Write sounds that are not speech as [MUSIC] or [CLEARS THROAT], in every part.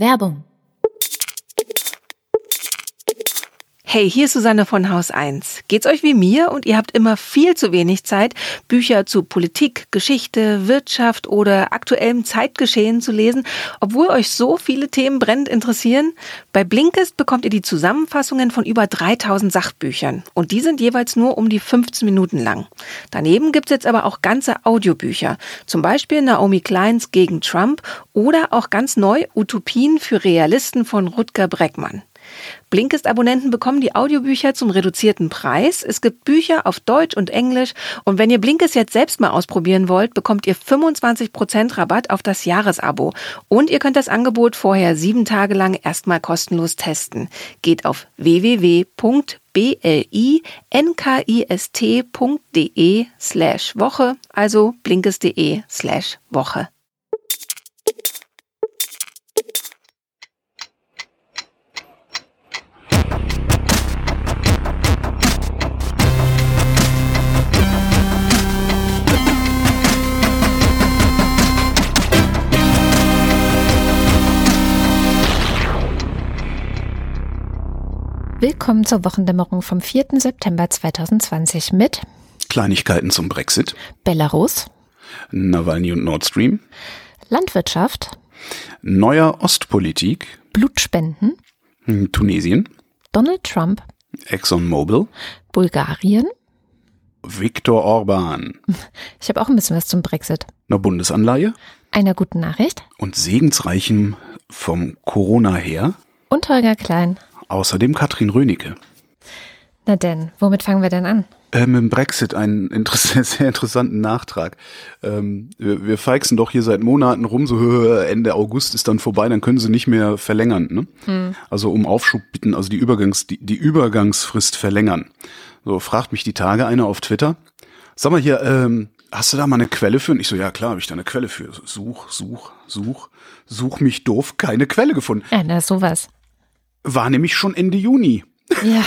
Werbung Hey, hier ist Susanne von Haus 1. Geht's euch wie mir und ihr habt immer viel zu wenig Zeit, Bücher zu Politik, Geschichte, Wirtschaft oder aktuellem Zeitgeschehen zu lesen, obwohl euch so viele Themen brennend interessieren? Bei Blinkist bekommt ihr die Zusammenfassungen von über 3000 Sachbüchern und die sind jeweils nur um die 15 Minuten lang. Daneben gibt's jetzt aber auch ganze Audiobücher, zum Beispiel Naomi Kleins gegen Trump oder auch ganz neu Utopien für Realisten von Rutger Breckmann. Blinkist-Abonnenten bekommen die Audiobücher zum reduzierten Preis. Es gibt Bücher auf Deutsch und Englisch. Und wenn ihr Blinkist jetzt selbst mal ausprobieren wollt, bekommt ihr 25% Rabatt auf das Jahresabo. Und ihr könnt das Angebot vorher sieben Tage lang erstmal kostenlos testen. Geht auf www.blinkist.de slash Woche, also blinkist.de slash Woche. Willkommen zur Wochendämmerung vom 4. September 2020 mit Kleinigkeiten zum Brexit, Belarus, Nawalny und Nord Stream, Landwirtschaft, neuer Ostpolitik, Blutspenden, Tunesien, Donald Trump, ExxonMobil, Bulgarien. Viktor Orban, Ich habe auch ein bisschen was zum Brexit. einer Bundesanleihe. Einer guten Nachricht. Und segensreichem vom Corona her, und Holger Klein. Außerdem Katrin Rönecke. Na denn, womit fangen wir denn an? Ähm, Im Brexit einen interess [LAUGHS] sehr interessanten Nachtrag. Ähm, wir, wir feixen doch hier seit Monaten rum, so "Hö, [LAUGHS] Ende August ist dann vorbei, dann können sie nicht mehr verlängern. Ne? Also um Aufschub bitten, also die, Übergangs, die, die Übergangsfrist verlängern. So fragt mich die Tage einer auf Twitter. Sag mal hier, ähm, hast du da mal eine Quelle für? Und ich so, ja klar, habe ich da eine Quelle für. Such, such, such, such mich doof, keine Quelle gefunden. Ja, na, sowas. War nämlich schon Ende Juni. Ja.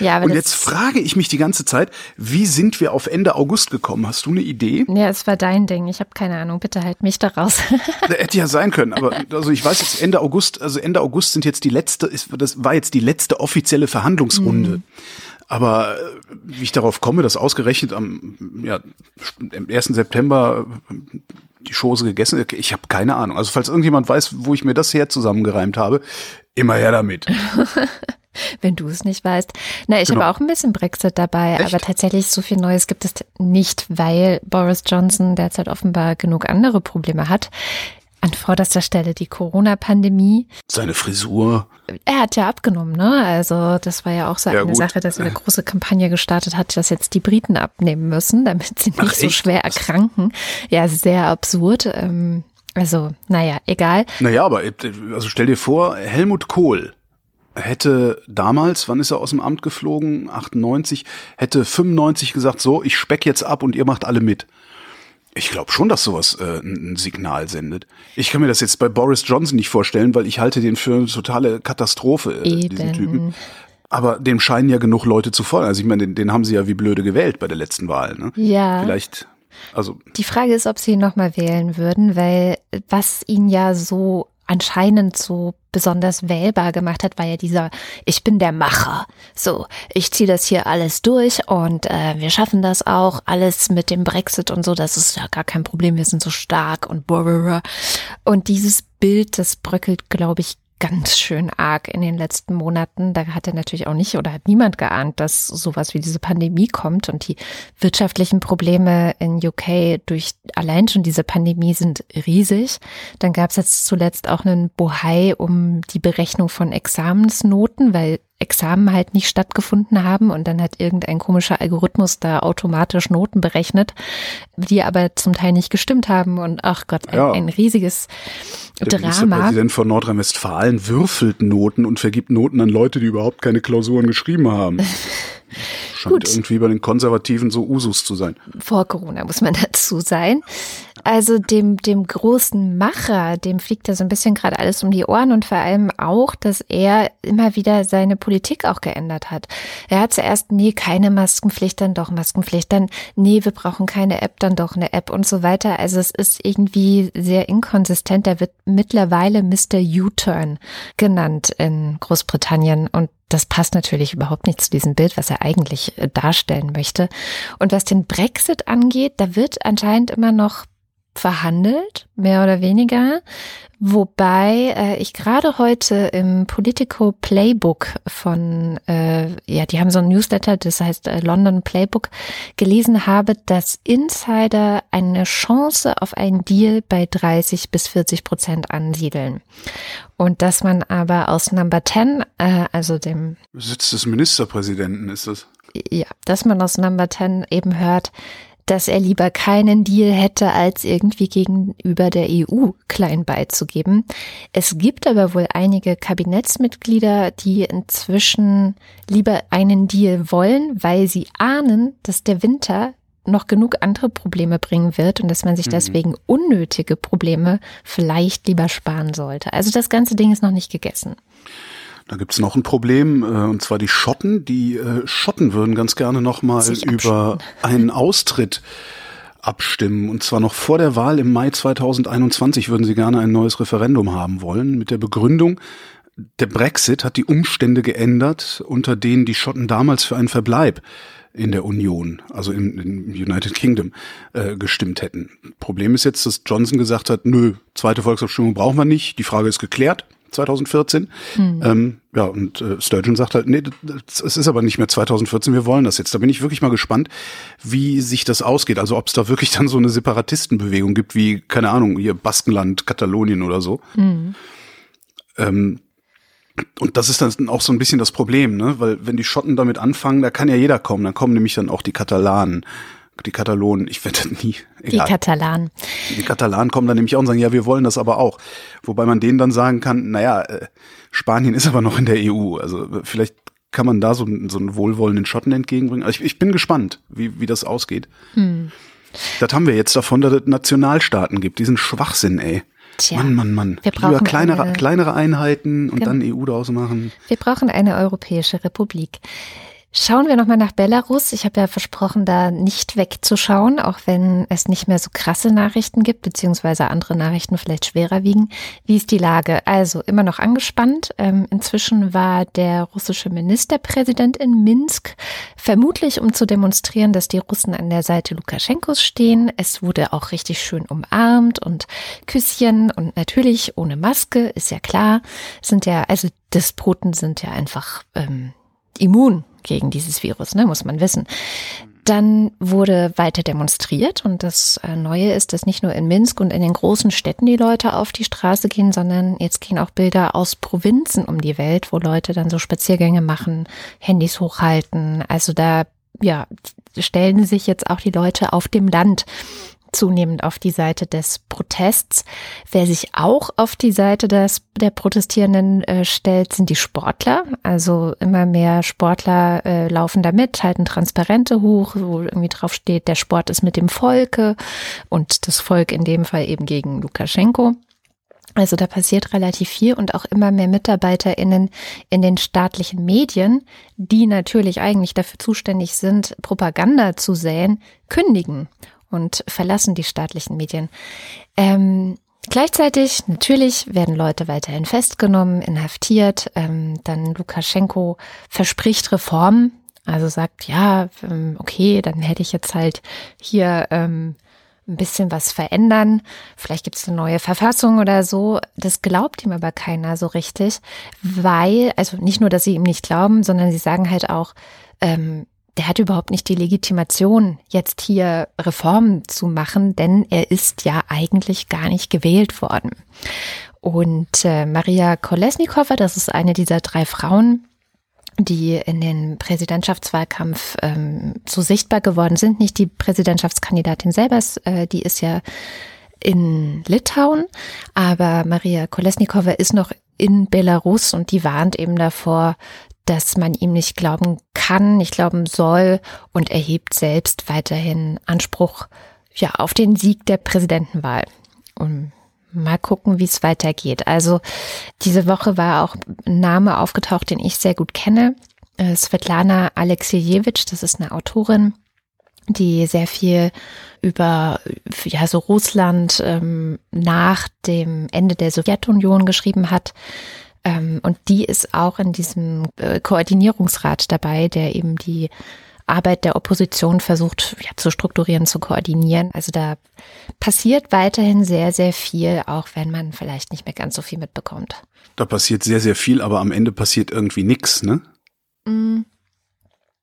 Ja, aber Und jetzt frage ich mich die ganze Zeit, wie sind wir auf Ende August gekommen? Hast du eine Idee? Ja, es war dein Ding. Ich habe keine Ahnung. Bitte halt mich da raus. Das [LAUGHS] hätte ja sein können, aber also ich weiß jetzt Ende August, also Ende August sind jetzt die letzte, das war jetzt die letzte offizielle Verhandlungsrunde. Aber äh, wie ich darauf komme, dass ausgerechnet am ja, am 1. September äh, die Chose gegessen, ich habe keine Ahnung. Also falls irgendjemand weiß, wo ich mir das her zusammengereimt habe, immer her damit. [LAUGHS] wenn du es nicht weißt. Na, ich Genau. habe auch ein bisschen Brexit dabei, Echt? aber tatsächlich so viel Neues gibt es nicht, weil Boris Johnson derzeit offenbar genug andere Probleme hat. An vorderster Stelle die Corona-Pandemie. Seine Frisur, Er hat ja abgenommen, ne? Also das war ja auch so Ja, eine gut. Sache, dass er eine große Kampagne gestartet hat, dass jetzt die Briten abnehmen müssen, damit sie nicht Ach, so schwer erkranken. Ja, sehr absurd. Ähm, also, naja, egal. Naja, aber äh, also stell dir vor, Helmut Kohl hätte damals, wann ist er aus dem Amt geflogen? 98, hätte 95 gesagt, so, ich speck jetzt ab und ihr macht alle mit. Ich glaube schon, dass sowas äh, ein Signal sendet. Ich kann mir das jetzt bei Boris Johnson nicht vorstellen, weil ich halte den für eine totale Katastrophe, äh, diesen. Typen. Aber dem scheinen ja genug Leute zu folgen. Also ich meine, den, den haben sie ja wie blöde gewählt bei der letzten Wahl. Ne? Ja. Vielleicht, also Die Frage ist, ob sie ihn nochmal wählen würden, weil was ihn ja so anscheinend so besonders wählbar gemacht hat, war ja dieser, ich bin der Macher. So, ich ziehe das hier alles durch und äh, wir schaffen das auch, alles mit dem Brexit und so, das ist ja gar kein Problem, wir sind so stark und blablabla. Und dieses Bild, das bröckelt, glaube ich, ganz schön arg in den letzten Monaten. Da hat er natürlich auch nicht oder hat niemand geahnt, dass sowas wie diese Pandemie kommt und die wirtschaftlichen Probleme in UK durch allein schon diese Pandemie sind riesig. Dann gab es jetzt zuletzt auch einen Bohai um die Berechnung von Examensnoten, weil Examen halt nicht stattgefunden haben und dann hat irgendein komischer Algorithmus da automatisch Noten berechnet, die aber zum Teil nicht gestimmt haben und ach Gott, ein, Ja. ein riesiges der Drama. Ministerpräsident von Nordrhein-Westfalen würfelt Noten und vergibt Noten an Leute, die überhaupt keine Klausuren geschrieben haben. [LAUGHS] Scheint Gut. irgendwie bei den Konservativen so Usus zu sein. vor Corona, muss man dazu sein. Also dem, dem großen Macher, dem fliegt da so ein bisschen gerade alles um die Ohren und vor allem auch, dass er immer wieder seine Politik auch geändert hat. Er hat zuerst, nee, keine Maskenpflicht, dann doch Maskenpflicht, dann, nee, wir brauchen keine App, dann doch eine App und so weiter. Also es ist irgendwie sehr inkonsistent. Er wird mittlerweile Mr. U-Turn genannt in Großbritannien und das passt natürlich überhaupt nicht zu diesem Bild, was er eigentlich äh, darstellen möchte. Und was den Brexit angeht, da wird anscheinend immer noch verhandelt, mehr oder weniger. Wobei äh, ich gerade heute im Politico Playbook von, äh, ja, die haben so ein Newsletter, das heißt äh, London Playbook, gelesen habe, dass Insider eine Chance auf einen Deal bei 30 bis 40 Prozent ansiedeln. Und dass man aber aus Number 10, äh, also dem Sitz des Ministerpräsidenten ist das. Ja, dass man aus Number 10 eben hört, dass er lieber keinen Deal hätte, als irgendwie gegenüber der EU klein beizugeben. Es gibt aber wohl einige Kabinettsmitglieder, die inzwischen lieber einen Deal wollen, weil sie ahnen, dass der Winter noch genug andere Probleme bringen wird und dass man sich mhm. deswegen unnötige Probleme vielleicht lieber sparen sollte. Also das ganze Ding ist noch nicht gegessen. Da gibt's noch ein Problem, äh, und zwar die Schotten. Die äh, Schotten würden ganz gerne nochmal über einen Austritt abstimmen. Und zwar noch vor der Wahl im Mai 2021 würden sie gerne ein neues Referendum haben wollen, mit der Begründung, der Brexit hat die Umstände geändert, unter denen die Schotten damals für einen Verbleib in der Union, also im, im United Kingdom, äh, gestimmt hätten. Problem ist jetzt, dass Johnson gesagt hat, nö, zweite Volksabstimmung brauchen wir nicht, die Frage ist geklärt. 2014. Hm. Ähm, ja, und äh, Sturgeon sagt halt, nee, es ist aber nicht mehr 2014, wir wollen das jetzt. Da bin ich wirklich mal gespannt, wie sich das ausgeht. Also ob es da wirklich [LAUGHS] dann so eine Separatistenbewegung gibt, wie, keine Ahnung, hier Baskenland, Katalonien oder so. Hm. Ähm, und das ist dann auch so ein bisschen das Problem, ne? Weil wenn die Schotten damit anfangen, da kann ja jeder kommen. Dann kommen nämlich dann auch die Katalanen die Katalonen, ich werde nie. Egal. Die Katalanen. Die Katalanen kommen dann nämlich auch und sagen, ja, wir wollen das aber auch. Wobei man denen dann sagen kann, naja, äh, Spanien ist aber noch in der EU. Also vielleicht kann man da so, so einen wohlwollenden Schotten entgegenbringen. Also ich, ich bin gespannt, wie, wie das ausgeht. Hm. Das haben wir jetzt davon, dass es Nationalstaaten gibt. Diesen Schwachsinn, ey. Tja, Mann, Mann, Mann. Wir brauchen Lieber kleinere, eine, kleinere Einheiten und genau. dann EU daraus machen. Wir brauchen eine europäische Republik. Schauen wir nochmal nach Belarus. Ich habe ja versprochen, da nicht wegzuschauen, auch wenn es nicht mehr so krasse Nachrichten gibt, beziehungsweise andere Nachrichten vielleicht schwerer wiegen. Wie ist die Lage? Also immer noch angespannt. Ähm, inzwischen war der russische Ministerpräsident in Minsk, vermutlich um zu demonstrieren, dass die Russen an der Seite Lukaschenkos stehen. Es wurde auch richtig schön umarmt und Küsschen und natürlich ohne Maske, ist ja klar. Sind ja, also Despoten sind ja einfach ähm, immun gegen dieses Virus, ne, muss man wissen. Dann wurde weiter demonstriert und das äh, Neue ist, dass nicht nur in Minsk und in den großen Städten die Leute auf die Straße gehen, sondern jetzt gehen auch Bilder aus Provinzen um die Welt, wo Leute dann so Spaziergänge machen, Handys hochhalten. Also da, ja, stellen sich jetzt auch die Leute auf dem Land zunehmend auf die Seite des Protests. Wer sich auch auf die Seite des, der Protestierenden äh, stellt, sind die Sportler. Also immer mehr Sportler äh, laufen da mit, halten Transparente hoch, wo irgendwie drauf steht, der Sport ist mit dem Volke und das Volk in dem Fall eben gegen Lukaschenko. Also da passiert relativ viel und auch immer mehr MitarbeiterInnen in den staatlichen Medien, die natürlich eigentlich dafür zuständig sind, Propaganda zu säen, kündigen und verlassen die staatlichen Medien. Ähm, gleichzeitig, natürlich, werden Leute weiterhin festgenommen, inhaftiert. Ähm, dann Lukaschenko verspricht Reformen, also sagt, ja, ähm, okay, dann hätte ich jetzt halt hier ähm, ein bisschen was verändern. Vielleicht gibt es eine neue Verfassung oder so. Das glaubt ihm aber keiner so richtig, weil, also nicht nur, dass sie ihm nicht glauben, sondern sie sagen halt auch, ähm, der hat überhaupt nicht die Legitimation, jetzt hier Reformen zu machen, denn er ist ja eigentlich gar nicht gewählt worden. Und äh, Maria Kolesnikova, das ist eine dieser drei Frauen, die in den Präsidentschaftswahlkampf ähm, so sichtbar geworden sind. Nicht die Präsidentschaftskandidatin selber, äh, die ist ja in Litauen, aber Maria Kolesnikova ist noch in Belarus und die warnt eben davor, dass man ihm nicht glauben kann, nicht glauben soll und erhebt selbst weiterhin Anspruch ja, auf den Sieg der Präsidentenwahl. Und mal gucken, wie es weitergeht. Also diese Woche war auch ein Name aufgetaucht, den ich sehr gut kenne. Äh, Svetlana Alexejewitsch, das ist eine Autorin, die sehr viel über ja so Russland ähm, nach dem Ende der Sowjetunion geschrieben hat. Ähm, und die ist auch in diesem äh, Koordinierungsrat dabei, der eben die Arbeit der Opposition versucht ja, zu strukturieren, zu koordinieren. Also da passiert weiterhin sehr, sehr viel, auch wenn man vielleicht nicht mehr ganz so viel mitbekommt. Da passiert sehr, sehr viel, aber am Ende passiert irgendwie nichts, ne? Mm.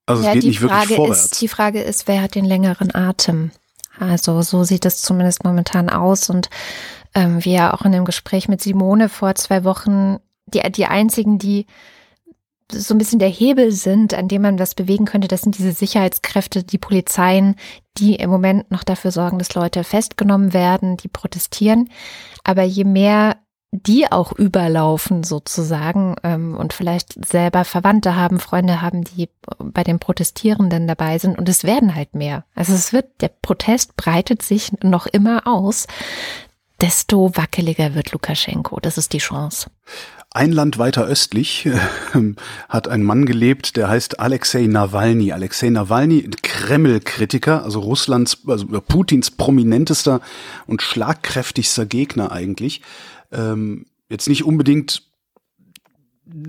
Also ja, es geht nicht Frage wirklich vorwärts. Ist, die Frage ist, wer hat den längeren Atem? Also so sieht es zumindest momentan aus. Und ähm, wir auch in dem Gespräch mit Simone vor zwei Wochen, die, die einzigen, die so ein bisschen der Hebel sind, an dem man was bewegen könnte, das sind diese Sicherheitskräfte, die Polizeien, die im Moment noch dafür sorgen, dass Leute festgenommen werden, die protestieren. Aber je mehr die auch überlaufen sozusagen ähm, und vielleicht selber Verwandte haben, Freunde haben, die bei den Protestierenden dabei sind und es werden halt mehr. Also es wird, der Protest breitet sich noch immer aus, desto wackeliger wird Lukaschenko. Das ist die Chance. Ein Land weiter östlich äh, hat ein Mann gelebt, der heißt Alexei Nawalny. Alexei Nawalny, Kreml-Kritiker, also Russlands, also Putins prominentester und schlagkräftigster Gegner eigentlich. Ähm, jetzt nicht unbedingt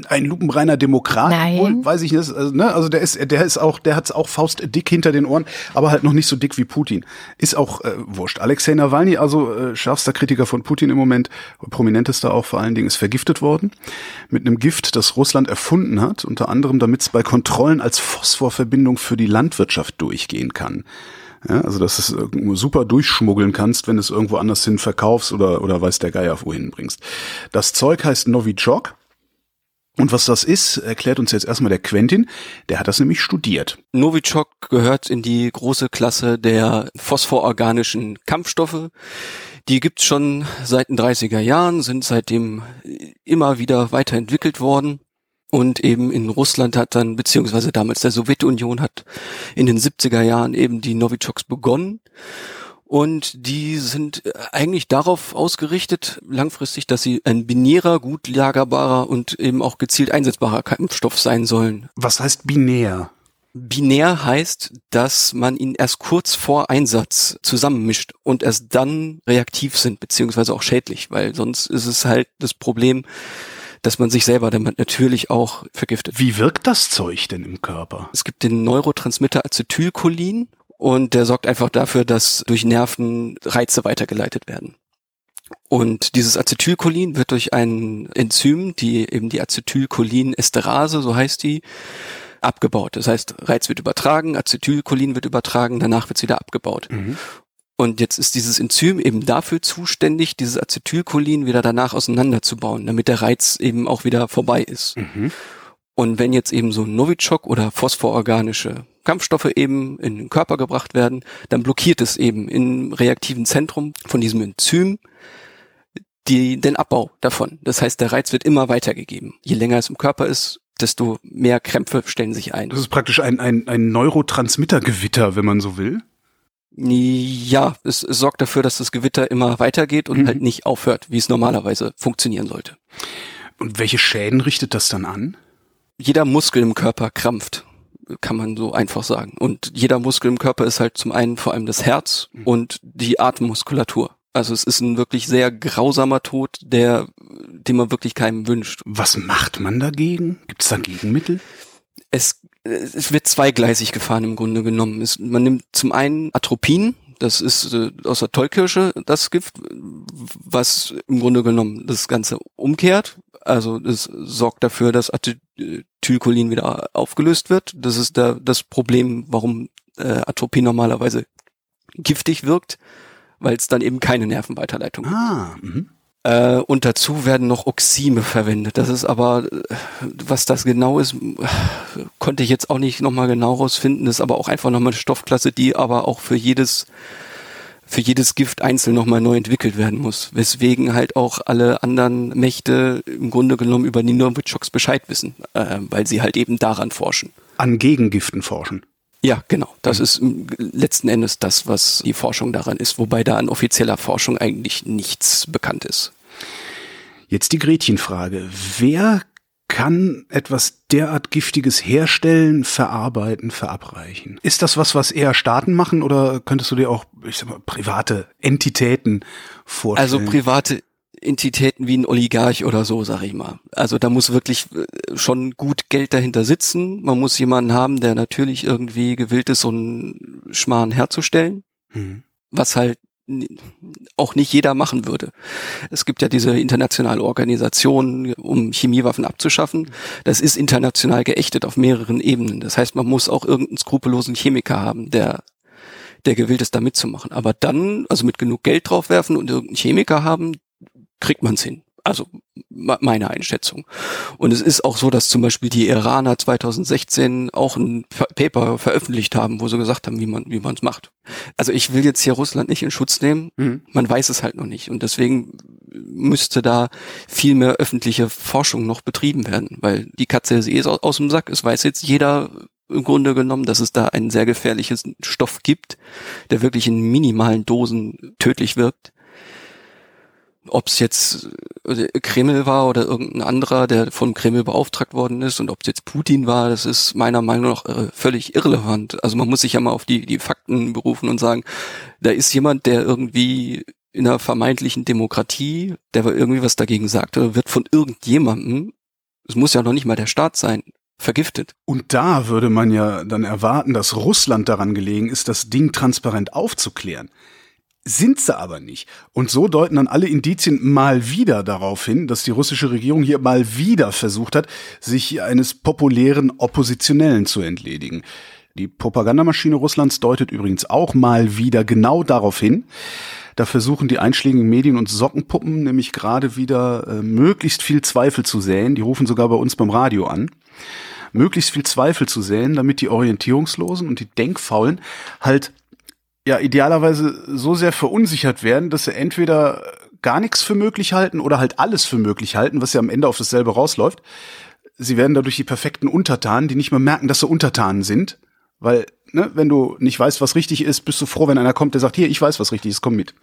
ein lupenreiner Demokrat, Nein. Wohl, weiß ich nicht. Also, ne? also der ist, der ist auch, der hat's auch faustdick hinter den Ohren, aber halt noch nicht so dick wie Putin. Ist auch äh, wurscht. Alexei Nawalny, also äh, schärfster Kritiker von Putin im Moment, prominentester auch vor allen Dingen, ist vergiftet worden mit einem Gift, das Russland erfunden hat, unter anderem, damit es bei Kontrollen als Phosphorverbindung für die Landwirtschaft durchgehen kann. Ja, also dass du es super durchschmuggeln kannst, wenn du es irgendwo anders hin verkaufst oder, oder weiß der Geier wohin bringst. Das Zeug heißt Novichok und was das ist, erklärt uns jetzt erstmal der Quentin. Der hat das nämlich studiert. Novichok gehört in die große Klasse der phosphororganischen Kampfstoffe. Die gibt's schon seit den 30er Jahren, sind seitdem immer wieder weiterentwickelt worden. Und eben in Russland hat dann, beziehungsweise damals der Sowjetunion hat in den 70er Jahren eben die Novichoks begonnen. Und die sind äh, eigentlich darauf ausgerichtet, langfristig, dass sie ein binärer, gut lagerbarer und eben auch gezielt einsetzbarer Kampfstoff sein sollen. Was heißt binär? Binär heißt, dass man ihn erst kurz vor Einsatz zusammenmischt und erst dann reaktiv sind, beziehungsweise auch schädlich, weil sonst ist es halt das Problem, dass man sich selber damit natürlich auch vergiftet. Wie wirkt das Zeug denn im Körper? Es gibt den Neurotransmitter Acetylcholin und der sorgt einfach dafür, dass durch Nerven Reize weitergeleitet werden. Und dieses Acetylcholin wird durch ein Enzym, die eben die Acetylcholinesterase, so heißt die, abgebaut. Das heißt, Reiz wird übertragen, Acetylcholin wird übertragen, danach wird es wieder abgebaut. Mhm. Und jetzt ist dieses Enzym eben dafür zuständig, dieses Acetylcholin wieder danach auseinanderzubauen, damit der Reiz eben auch wieder vorbei ist. Mhm. Und wenn jetzt eben so Novichok oder phosphororganische Kampfstoffe eben in den Körper gebracht werden, dann blockiert es eben im reaktiven Zentrum von diesem Enzym die, den Abbau davon. Das heißt, der Reiz wird immer weitergegeben. Je länger es im Körper ist, desto mehr Krämpfe stellen sich ein. Das ist praktisch ein, ein, ein Neurotransmittergewitter, wenn man so will. Ja, es, es sorgt dafür, dass das Gewitter immer weitergeht und mhm. halt nicht aufhört, wie es normalerweise funktionieren sollte. Und welche Schäden richtet das dann an? Jeder Muskel im Körper krampft kann man so einfach sagen. Und jeder Muskel im Körper ist halt zum einen vor allem das Herz mhm. und die Atemmuskulatur. Also es ist ein wirklich sehr grausamer Tod, der, den man wirklich keinem wünscht. Was macht man dagegen? Gibt es da Gegenmittel? Es, es wird zweigleisig gefahren im Grunde genommen. Es, man nimmt zum einen Atropin, das ist äh, aus der Tollkirsche das Gift, was im Grunde genommen das Ganze umkehrt. Also es sorgt dafür, dass Acetylcholin wieder aufgelöst wird. Das ist da das Problem, warum äh, Atropin normalerweise giftig wirkt, weil es dann eben keine Nervenweiterleitung gibt. Ah, mh. Äh, und dazu werden noch Oxime verwendet. Das ist aber, äh, was das genau ist, konnte ich jetzt auch nicht nochmal genau rausfinden. Das ist aber auch einfach nochmal eine Stoffklasse, die aber auch für jedes für jedes Gift einzeln nochmal neu entwickelt werden muss. Weswegen halt auch alle anderen Mächte im Grunde genommen über die Novichoks Bescheid wissen, äh, weil sie halt eben daran forschen. An Gegengiften forschen. Ja, genau. Das ist letzten Endes das, was die Forschung daran ist, wobei da an offizieller Forschung eigentlich nichts bekannt ist. Jetzt die Gretchenfrage. Wer kann etwas derart Giftiges herstellen, verarbeiten, verabreichen? Ist das was, was eher Staaten machen oder könntest du dir auch, ich sag mal, private Entitäten vorstellen? Also private Entitäten wie ein Oligarch oder so, sag ich mal. Also da muss wirklich äh, schon gut Geld dahinter sitzen. Man muss jemanden haben, der natürlich irgendwie gewillt ist, so einen Schmarrn herzustellen. Mhm. Was halt auch nicht jeder machen würde. Es gibt ja diese internationale Organisation, um Chemiewaffen abzuschaffen. Das ist international geächtet auf mehreren Ebenen. Das heißt, man muss auch irgendeinen skrupellosen Chemiker haben, der der gewillt ist, da mitzumachen. Aber dann, also mit genug Geld draufwerfen und irgendeinen Chemiker haben, kriegt man es hin. Also meine Einschätzung. Und es ist auch so, dass zum Beispiel die Iraner 2016 auch ein Paper veröffentlicht haben, wo sie gesagt haben, wie man wie man es macht. Also ich will jetzt hier Russland nicht in Schutz nehmen. Mhm. Man weiß es halt noch nicht. Und deswegen müsste da viel mehr öffentliche Forschung noch betrieben werden, weil die Katze ist eh aus dem Sack. Es weiß jetzt jeder im Grunde genommen, dass es da einen sehr gefährlichen Stoff gibt, der wirklich in minimalen Dosen tödlich wirkt ob es jetzt äh, Kreml war oder irgendein anderer, der vom Kreml beauftragt worden ist und ob es jetzt Putin war, das ist meiner Meinung nach äh, völlig irrelevant. Also man muss sich ja mal auf die, die Fakten berufen und sagen, da ist jemand, der irgendwie in einer vermeintlichen Demokratie, der irgendwie was dagegen sagt, wird von irgendjemandem, es muss ja noch nicht mal der Staat sein, vergiftet. Und da würde man ja dann erwarten, dass Russland daran gelegen ist, das Ding transparent aufzuklären sind sie aber nicht. Und so deuten dann alle Indizien mal wieder darauf hin, dass die russische Regierung hier mal wieder versucht hat, sich eines populären Oppositionellen zu entledigen. Die Propagandamaschine Russlands deutet übrigens auch mal wieder genau darauf hin. Da versuchen die einschlägigen Medien und Sockenpuppen nämlich gerade wieder äh, möglichst viel Zweifel zu säen. Die rufen sogar bei uns beim Radio an möglichst viel Zweifel zu säen, damit die Orientierungslosen und die Denkfaulen halt ja idealerweise so sehr verunsichert werden, dass sie entweder gar nichts für möglich halten oder halt alles für möglich halten, was ja am Ende auf dasselbe rausläuft. Sie werden dadurch die perfekten Untertanen, die nicht mehr merken, dass sie Untertanen sind, weil ne, wenn du nicht weißt, was richtig ist, bist du froh, wenn einer kommt, der sagt, hier, ich weiß, was richtig ist, komm mit.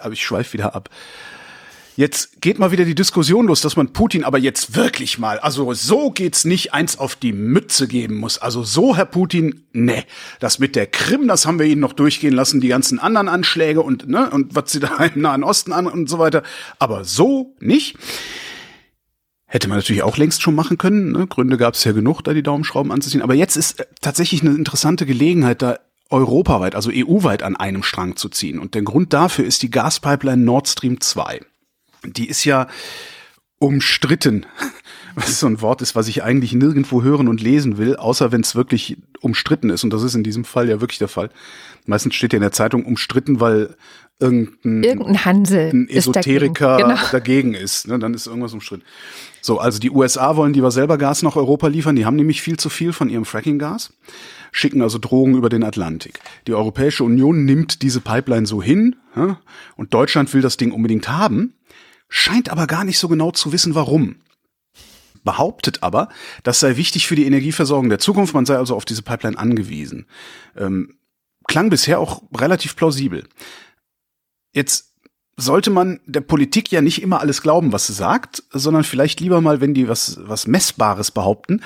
Aber ich schweife wieder ab. Jetzt geht mal wieder die Diskussion los, dass man Putin aber jetzt wirklich mal, also so geht's nicht, eins auf die Mütze geben muss. Also so, Herr Putin, ne. Das mit der Krim, das haben wir Ihnen noch durchgehen lassen, die ganzen anderen Anschläge und, ne, und was Sie [LAUGHS] da im Nahen Osten an und so weiter. Aber so nicht. Hätte man natürlich auch längst schon machen können. Ne? Gründe gab es ja genug, da die Daumenschrauben anzuziehen. Aber jetzt ist äh, tatsächlich eine interessante Gelegenheit, da europaweit, also EU-weit an einem Strang zu ziehen. Und der Grund dafür ist die Gaspipeline Nord Stream 2 die ist ja umstritten. [LAUGHS] Was so ein Wort ist, was ich eigentlich nirgendwo hören und lesen will, außer wenn es wirklich umstritten ist. Und das ist in diesem Fall ja wirklich der Fall. Meistens steht ja in der Zeitung umstritten, weil irgendein, irgendein Hansel ein Esoteriker dagegen. Genau. [LAUGHS] dagegen ist. Ne? Dann ist irgendwas umstritten. So, also die USA wollen lieber selber Gas nach Europa liefern. Die haben nämlich viel zu viel von ihrem Fracking-Gas schicken also Drogen über den Atlantik. Die Europäische Union nimmt diese Pipeline so hin ja, und Deutschland will das Ding unbedingt haben scheint aber gar nicht so genau zu wissen, warum. Behauptet aber, das sei wichtig für die Energieversorgung der Zukunft, man sei also auf diese Pipeline angewiesen. Ähm, klang bisher auch relativ plausibel. Jetzt sollte man der Politik ja nicht immer alles glauben, was sie sagt, sondern vielleicht lieber mal, wenn die was, was Messbares behaupten,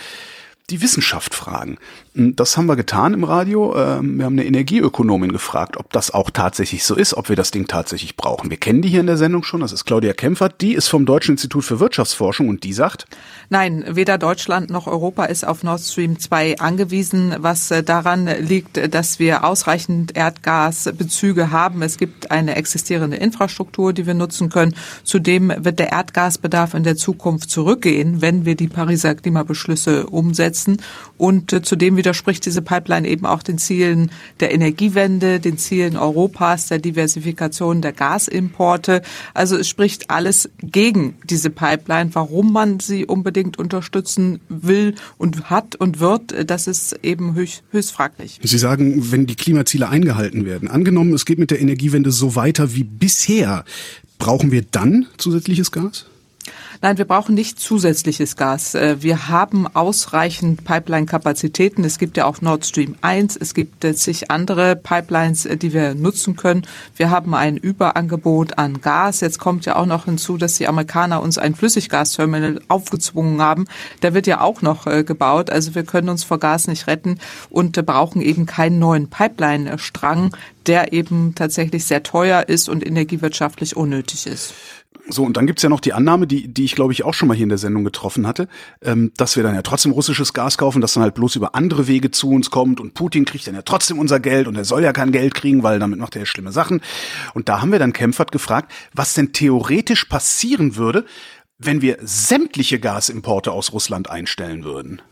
die Wissenschaft fragen. Hm, das haben wir getan im Radio. Ähm, wir haben eine Energieökonomin gefragt, ob das auch tatsächlich so ist, ob wir das Ding tatsächlich brauchen. Wir kennen die hier in der Sendung schon. Das ist Claudia Kempfert. Die ist vom Deutschen Institut für Wirtschaftsforschung und die sagt, Nein, weder Deutschland noch Europa ist auf Nord Stream 2 angewiesen, was äh, daran liegt, dass wir ausreichend Erdgasbezüge haben. Es gibt eine existierende Infrastruktur, die wir nutzen können. Zudem wird der Erdgasbedarf in der Zukunft zurückgehen, wenn wir die Pariser Klimabeschlüsse umsetzen. Und äh, zudem widerspricht diese Pipeline eben auch den Zielen der Energiewende, den Zielen Europas, der Diversifikation der Gasimporte. Also es spricht alles gegen diese Pipeline. Warum man sie unbedingt unterstützen will und hat und wird, das ist eben höchst, höchst fraglich. Sie sagen, wenn die Klimaziele eingehalten werden, angenommen, es geht mit der Energiewende so weiter wie bisher, brauchen wir dann zusätzliches Gas? Nein, wir brauchen nicht zusätzliches Gas. Äh, wir haben ausreichend Pipeline-Kapazitäten. Es gibt ja auch Nord Stream 1. Es gibt äh, zig andere Pipelines, äh, die wir nutzen können. Wir haben ein Überangebot an Gas. Jetzt kommt ja auch noch hinzu, dass die Amerikaner uns ein Flüssiggasterminal aufgezwungen haben. Der wird ja auch noch gebaut. Also wir können uns vor Gas nicht retten und brauchen eben keinen neuen Pipeline-Strang, der eben tatsächlich sehr teuer ist und energiewirtschaftlich unnötig ist. So, und dann gibt's ja noch die Annahme, die, die ich glaube ich auch schon mal hier in der Sendung getroffen hatte, ähm, dass wir dann ja trotzdem russisches Gas kaufen, das dann halt bloß über andere Wege zu uns kommt und Putin kriegt dann ja trotzdem unser Geld und er soll ja kein Geld kriegen, weil damit macht er ja schlimme Sachen. Und da haben wir dann Kempfert gefragt, was denn theoretisch passieren würde, wenn wir sämtliche Gasimporte aus Russland einstellen würden.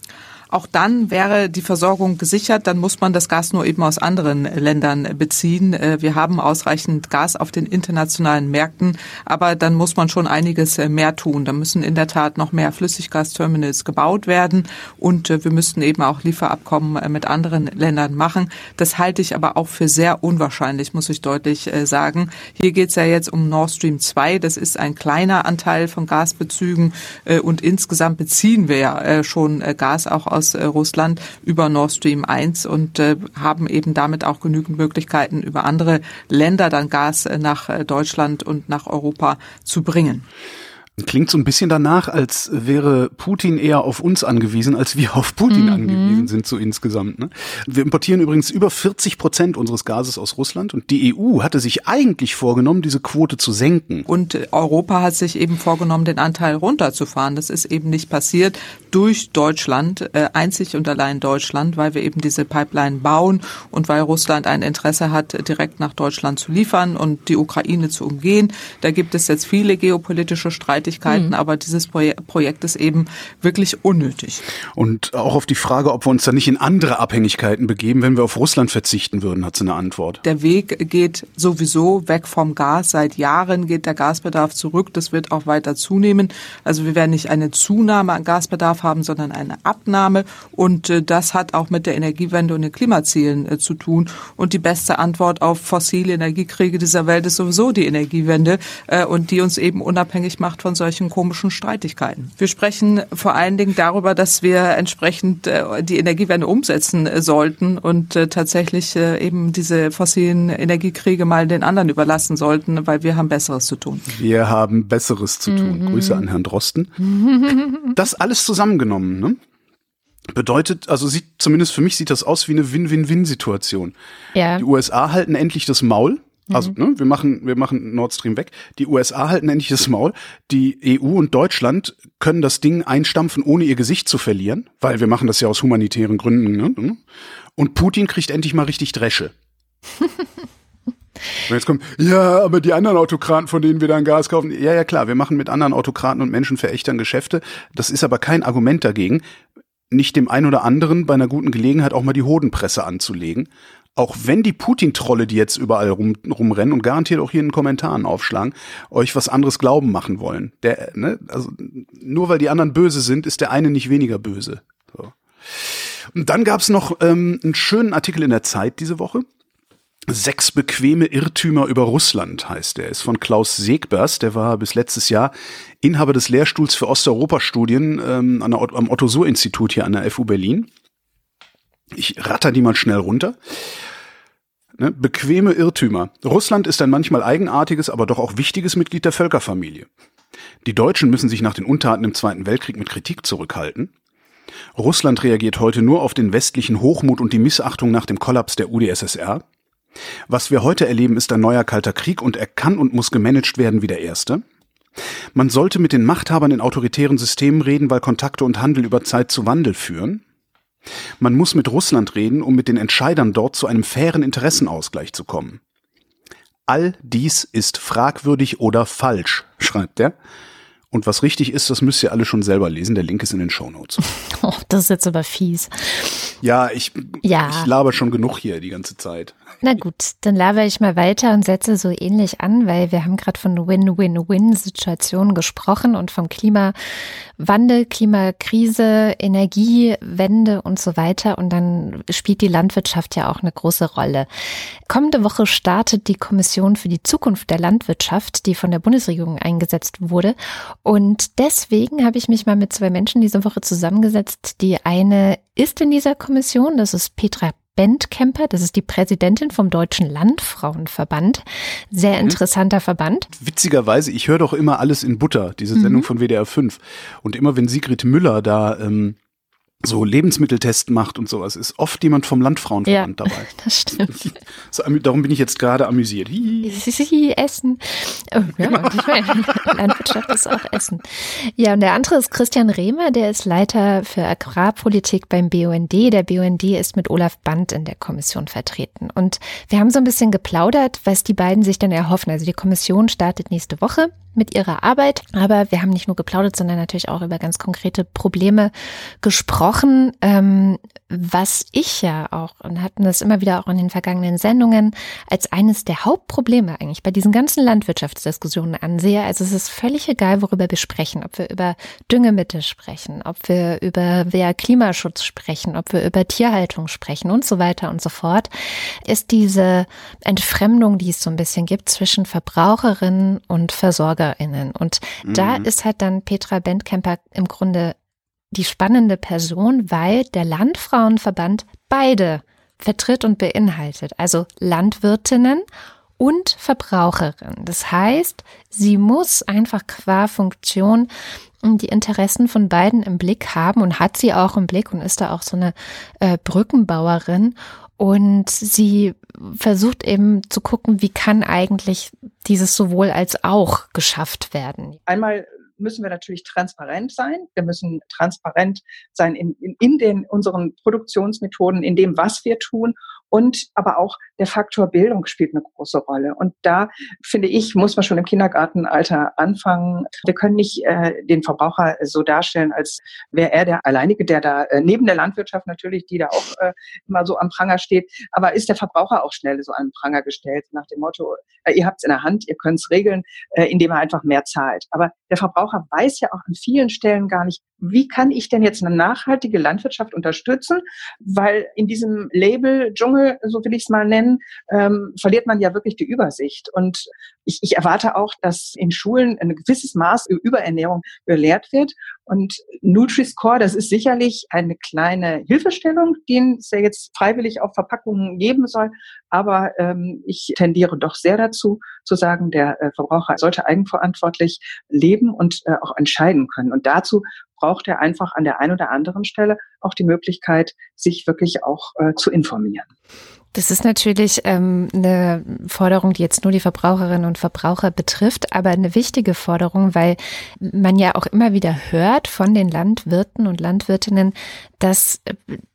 Auch dann wäre die Versorgung gesichert, dann muss man das Gas nur eben aus anderen Ländern beziehen. Äh, wir haben ausreichend Gas auf den internationalen Märkten, aber dann muss man schon einiges äh, mehr tun. Da müssen in der Tat noch mehr Flüssiggasterminals gebaut werden und äh, wir müssten eben auch Lieferabkommen mit anderen Ländern machen. Das halte ich aber auch für sehr unwahrscheinlich, muss ich deutlich sagen. Hier geht es ja jetzt um Nord Stream 2. Das ist ein kleiner Anteil von Gasbezügen und insgesamt beziehen wir ja schon Gas auch aus aus äh, Russland über Nord Stream 1 und äh, haben eben damit auch genügend Möglichkeiten, über andere Länder dann Gas äh, nach Deutschland und nach Europa zu bringen. Klingt so ein bisschen danach, als wäre Putin eher auf uns angewiesen, als wir auf Putin mhm. angewiesen sind, so insgesamt. Ne? Wir importieren übrigens über 40 Prozent unseres Gases aus Russland und die EU hatte sich eigentlich vorgenommen, diese Quote zu senken. Und Europa hat sich eben vorgenommen, den Anteil runterzufahren. Das ist eben nicht passiert durch Deutschland, äh, einzig und allein Deutschland, weil wir eben diese Pipeline bauen und weil Russland ein Interesse hat, direkt nach Deutschland zu liefern und die Ukraine zu umgehen. Da gibt es jetzt viele geopolitische Streitigkeiten Streitigkeiten, mhm. aber dieses Projekt ist eben wirklich unnötig. Und auch auf die Frage, ob wir uns da nicht in andere Abhängigkeiten begeben, wenn wir auf Russland verzichten würden, hat sie eine Antwort. Der Weg geht sowieso weg vom Gas. Seit Jahren geht der Gasbedarf zurück. Das wird auch weiter zunehmen. Also wir werden nicht eine Zunahme an Gasbedarf haben, sondern eine Abnahme. Und äh, das hat auch mit der Energiewende und den Klimazielen äh, zu tun. Und die beste Antwort auf fossile Energiekriege dieser Welt ist sowieso die Energiewende äh, und die uns eben unabhängig macht von solchen komischen Streitigkeiten. Wir sprechen vor allen Dingen darüber, dass wir entsprechend äh, die Energiewende umsetzen äh, sollten und äh, tatsächlich eben diese fossilen Energiekriege mal den anderen überlassen sollten, weil wir haben Besseres zu tun. Wir haben Besseres zu tun. Mhm. Grüße an Herrn Drosten. [LAUGHS] Das alles zusammengenommen, ne? bedeutet, also sieht zumindest für mich sieht das aus wie eine Win-Win-Win-Situation. Ja. Die USA halten endlich das Maul also, mhm. ne, wir machen, wir machen Nord Stream weg. Die USA halten endlich das Maul. Die EU und Deutschland können das Ding einstampfen, ohne ihr Gesicht zu verlieren, weil wir machen das ja aus humanitären Gründen. Ne? Und Putin kriegt endlich mal richtig Dresche. [LAUGHS] Und jetzt kommt, ja, aber die anderen Autokraten, von denen wir dann Gas kaufen, ja, ja, klar, wir machen mit anderen Autokraten und Menschenverächtern Geschäfte. Das ist aber kein Argument dagegen, nicht dem einen oder anderen bei einer guten Gelegenheit auch mal die Hodenpresse anzulegen auch wenn die Putin-Trolle, die jetzt überall rum, rumrennen und garantiert auch hier in den Kommentaren aufschlagen, euch was anderes glauben machen wollen. Der, ne, also nur weil die anderen böse sind, ist der eine nicht weniger böse. So. Und dann gab's noch ähm, einen schönen Artikel in der Zeit diese Woche. Sechs bequeme Irrtümer über Russland heißt der. Ist von Klaus Segbers, der war bis letztes Jahr Inhaber des Lehrstuhls für Osteuropa-Studien ähm, am Otto-Suhr-Institut hier an der FU Berlin. Ich ratter die mal schnell runter. Ne? Bequeme Irrtümer. Russland ist ein manchmal eigenartiges, aber doch auch wichtiges Mitglied der Völkerfamilie. Die Deutschen müssen sich nach den Untaten im Zweiten Weltkrieg mit Kritik zurückhalten. Russland reagiert heute nur auf den westlichen Hochmut und die Missachtung nach dem Kollaps der UdSSR. Was wir heute erleben, ist ein neuer kalter Krieg und er kann und muss gemanagt werden wie der erste. Man sollte mit den Machthabern in autoritären Systemen reden, weil Kontakte und Handel über Zeit zu Wandel führen. Man muss mit Russland reden, um mit den Entscheidern dort zu einem fairen Interessenausgleich zu kommen. All dies ist fragwürdig oder falsch, [LAUGHS] schreibt er. Und was richtig ist, das müsst ihr alle schon selber lesen. Der Link ist in den Show Notes. [LAUGHS] Oh, das ist jetzt aber fies. Ja, ich, ja. ich laber schon genug hier die ganze Zeit. Na gut, dann laber ich mal weiter und setze so ähnlich an, weil wir haben gerade von Win-Win-Win-Situationen gesprochen und vom Klimawandel, Klimakrise, Energiewende und so weiter. Und dann spielt die Landwirtschaft ja auch eine große Rolle. Kommende Woche startet die Kommission für die Zukunft der Landwirtschaft, die von der Bundesregierung eingesetzt wurde. Und deswegen habe ich mich mal mit zwei Menschen diese Woche zusammengesetzt. Die eine ist in dieser Kommission, das ist Petra Bentkemper, das ist die Präsidentin vom Deutschen Landfrauenverband. Sehr mhm. interessanter Verband. Witzigerweise, ich höre doch immer alles in Butter, diese Sendung mhm. von WDR 5. Und immer wenn Sigrid Müller da ähm, so Lebensmitteltest macht und sowas, ist oft jemand vom Landfrauenverband ja, dabei. [LAUGHS] Das stimmt. [LAUGHS] So, darum bin ich jetzt gerade amüsiert. Essen. Oh, ja, [LAUGHS] ich meine, Landwirtschaft ist auch Essen. Ja, und der andere ist Christian Rehmer, der ist Leiter für Agrarpolitik beim BUND. Der BUND ist mit Olaf Band in der Kommission vertreten. Und wir haben so ein bisschen geplaudert, was die beiden sich dann erhoffen. Also die Kommission startet nächste Woche mit ihrer Arbeit. Aber wir haben nicht nur geplaudert, sondern natürlich auch über ganz konkrete Probleme gesprochen, ähm, was ich ja auch und hatten das immer wieder auch in den vergangenen Sendungen als eines der Hauptprobleme eigentlich bei diesen ganzen Landwirtschaftsdiskussionen ansehe. Also es ist völlig egal, worüber wir sprechen, ob wir über Düngemittel sprechen, ob wir über wer Klimaschutz sprechen, ob wir über Tierhaltung sprechen und so weiter und so fort, ist diese Entfremdung, die es so ein bisschen gibt zwischen Verbraucherinnen und VersorgerInnen. Und mhm. da ist halt dann Petra Bentkemper im Grunde die spannende Person, weil der Landfrauenverband beide vertritt und beinhaltet, also Landwirtinnen und Verbraucherinnen. Das heißt, sie muss einfach qua Funktion die Interessen von beiden im Blick haben und hat sie auch im Blick und ist da auch so eine äh, Brückenbauerin. Und sie versucht eben zu gucken, wie kann eigentlich dieses sowohl als auch geschafft werden. Einmal müssen wir natürlich transparent sein. Wir müssen transparent sein in, in, in den unseren Produktionsmethoden, in dem, was wir tun und aber auch der Faktor Bildung spielt eine große Rolle. Und da finde ich, muss man schon im Kindergartenalter anfangen. Wir können nicht äh, den Verbraucher so darstellen, als wäre er der Alleinige, der da äh, neben der Landwirtschaft natürlich, die da auch äh, immer so am Pranger steht, aber ist der Verbraucher auch schnell so an den Pranger gestellt, nach dem Motto, äh, ihr habt es in der Hand, ihr könnt es regeln, äh, indem er einfach mehr zahlt. Aber der Verbraucher weiß ja auch an vielen Stellen gar nicht, wie kann ich denn jetzt eine nachhaltige Landwirtschaft unterstützen? Weil in diesem Label Dschungel, so will ich es mal nennen, ähm, verliert man ja wirklich die Übersicht. Und ich, ich erwarte auch, dass in Schulen ein gewisses Maß Überernährung gelehrt wird. Und Nutri-Score, das ist sicherlich eine kleine Hilfestellung, die es ja jetzt freiwillig auf Verpackungen geben soll. Aber ähm, ich tendiere doch sehr dazu, zu sagen, der äh, Verbraucher sollte eigenverantwortlich leben und äh, auch entscheiden können. Und dazu braucht er einfach an der einen oder anderen Stelle auch die Möglichkeit, sich wirklich auch äh, zu informieren. Das ist natürlich ähm, eine Forderung, die jetzt nur die Verbraucherinnen und Verbraucher betrifft, aber eine wichtige Forderung, weil man ja auch immer wieder hört von den Landwirten und Landwirtinnen, dass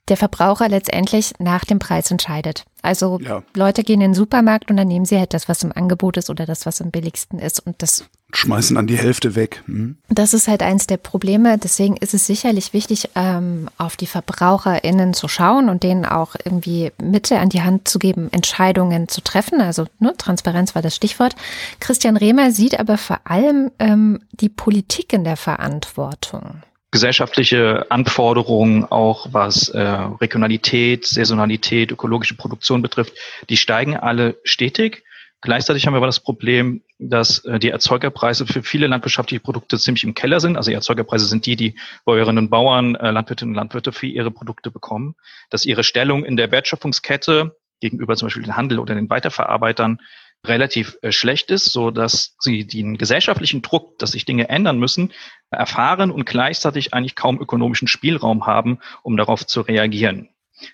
der Verbraucher letztendlich nach dem Preis entscheidet. Also ja. Leute gehen in den Supermarkt und dann nehmen sie halt das, was im Angebot ist oder das, was am billigsten ist. Und das schmeißen an die Hälfte weg. Hm. Das ist halt eins der Probleme. Deswegen ist es sicherlich wichtig, ähm, auf die VerbraucherInnen zu schauen und denen auch irgendwie Mitte an die Hand zu geben, Entscheidungen zu treffen. Also ne, Transparenz war das Stichwort. Christian Rehmer sieht aber vor allem ähm, die Politik in der Verantwortung gesellschaftliche Anforderungen, auch was äh, Regionalität, Saisonalität, ökologische Produktion betrifft, die steigen alle stetig. Gleichzeitig haben wir aber das Problem, dass äh, die Erzeugerpreise für viele landwirtschaftliche Produkte ziemlich im Keller sind. Also die Erzeugerpreise sind die, die Bäuerinnen und Bauern, äh, Landwirtinnen und Landwirte für ihre Produkte bekommen. Dass ihre Stellung in der Wertschöpfungskette gegenüber zum Beispiel dem Handel oder den Weiterverarbeitern relativ äh, schlecht ist, so dass sie den gesellschaftlichen Druck, dass sich Dinge ändern müssen, erfahren und gleichzeitig eigentlich kaum ökonomischen Spielraum haben, um darauf zu reagieren.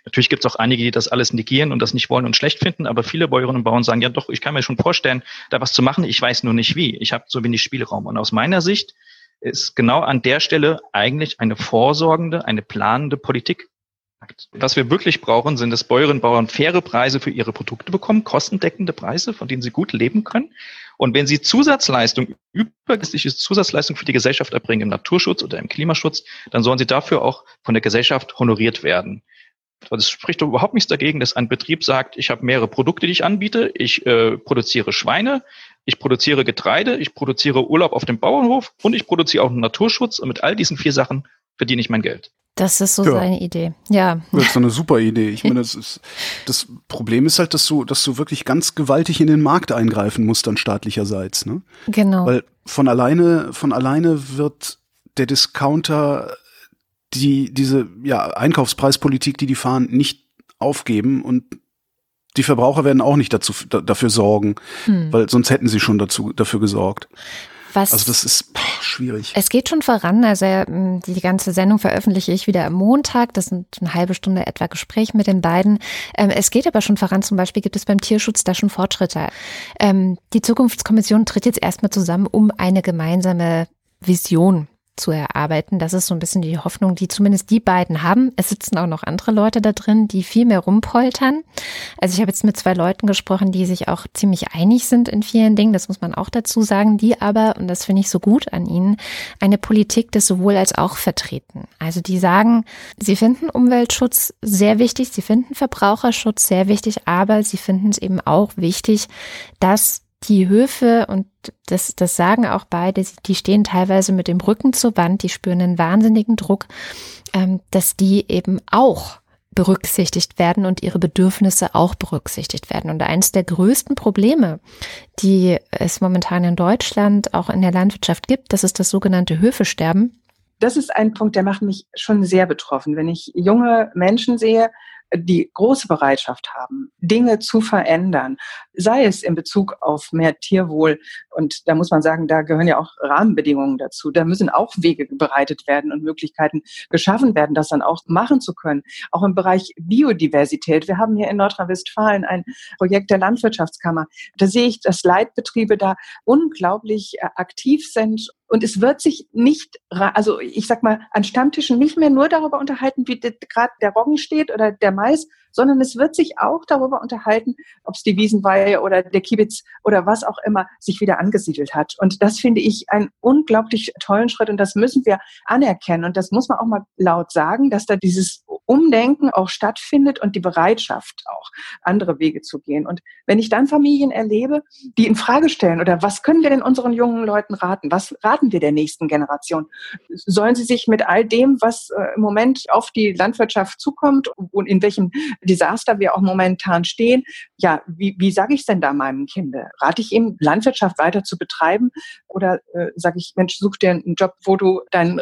Natürlich gibt es auch einige, die das alles negieren und das nicht wollen und schlecht finden, aber viele Bäuerinnen und Bauern sagen, ja doch, ich kann mir schon vorstellen, da was zu machen, ich weiß nur nicht wie. Ich habe so wenig Spielraum. Und aus meiner Sicht ist genau an der Stelle eigentlich eine vorsorgende, eine planende Politik was wir wirklich brauchen, sind, dass Bäuerinnen und Bauern faire Preise für ihre Produkte bekommen, kostendeckende Preise, von denen sie gut leben können. Und wenn sie Zusatzleistung, übergewichtige Zusatzleistung für die Gesellschaft erbringen im Naturschutz oder im Klimaschutz, dann sollen sie dafür auch von der Gesellschaft honoriert werden. Es spricht doch überhaupt nichts dagegen, dass ein Betrieb sagt, ich habe mehrere Produkte, die ich anbiete. Ich äh, produziere Schweine, ich produziere Getreide, ich produziere Urlaub auf dem Bauernhof und ich produziere auch einen Naturschutz. Und mit all diesen vier Sachen verdiene ich mein Geld. Das ist so Ja. seine Idee. Ja. Das ist so eine super Idee. Ich meine, das ist, das Problem ist halt, dass du, dass du wirklich ganz gewaltig in den Markt eingreifen musst dann staatlicherseits, ne? Genau. Weil von alleine, von alleine wird der Discounter die, diese, ja, Einkaufspreispolitik, die die fahren, nicht aufgeben und die Verbraucher werden auch nicht dazu, da, dafür sorgen, Hm. weil sonst hätten sie schon dazu, dafür gesorgt. Was Also das ist boah, schwierig. Es geht schon voran. Also ähm, die ganze Sendung veröffentliche ich wieder am Montag. Das sind eine halbe Stunde etwa Gespräch mit den beiden. Ähm, es geht aber schon voran. Zum Beispiel gibt es beim Tierschutz da schon Fortschritte. Ähm, die Zukunftskommission tritt jetzt erstmal zusammen, um eine gemeinsame Vision zu erarbeiten. Das ist so ein bisschen die Hoffnung, die zumindest die beiden haben. Es sitzen auch noch andere Leute da drin, die viel mehr rumpoltern. Also ich habe jetzt mit zwei Leuten gesprochen, die sich auch ziemlich einig sind in vielen Dingen, das muss man auch dazu sagen, die aber, und das finde ich so gut an ihnen, eine Politik des sowohl als auch vertreten. Also die sagen, sie finden Umweltschutz sehr wichtig, sie finden Verbraucherschutz sehr wichtig, aber sie finden es eben auch wichtig, dass die Höfe, und das, das sagen auch beide, die stehen teilweise mit dem Rücken zur Wand, die spüren einen wahnsinnigen Druck, ähm, dass die eben auch berücksichtigt werden und ihre Bedürfnisse auch berücksichtigt werden. Und eines der größten Probleme, die es momentan in Deutschland auch in der Landwirtschaft gibt, das ist das sogenannte Höfesterben. Das ist ein Punkt, der macht mich schon sehr betroffen, wenn ich junge Menschen sehe, die große Bereitschaft haben, Dinge zu verändern, sei es in Bezug auf mehr Tierwohl. Und da muss man sagen, da gehören ja auch Rahmenbedingungen dazu. Da müssen auch Wege bereitet werden und Möglichkeiten geschaffen werden, das dann auch machen zu können. Auch im Bereich Biodiversität. Wir haben hier in Nordrhein-Westfalen ein Projekt der Landwirtschaftskammer. Da sehe ich, dass Leitbetriebe da unglaublich äh, aktiv sind und es wird sich nicht, also ich sag mal, an Stammtischen nicht mehr nur darüber unterhalten, wie gerade der Roggen steht oder der Mais, sondern es wird sich auch darüber unterhalten, ob es die Wiesenweihe oder der Kiebitz oder was auch immer sich wieder angesiedelt hat. Und das finde ich einen unglaublich tollen Schritt und das müssen wir anerkennen. Und das muss man auch mal laut sagen, dass da dieses Umdenken auch stattfindet und die Bereitschaft auch, andere Wege zu gehen. Und wenn ich dann Familien erlebe, die in Frage stellen oder was können wir denn unseren jungen Leuten raten? Was raten wir der nächsten Generation? Sollen sie sich mit all dem, was äh, im Moment auf die Landwirtschaft zukommt und in welchem Desaster wir auch momentan stehen, ja, wie, wie sage ich denn da meinem Kind? Rate ich ihm, Landwirtschaft weiter zu betreiben oder äh, sage ich, Mensch, such dir einen Job, wo du deinen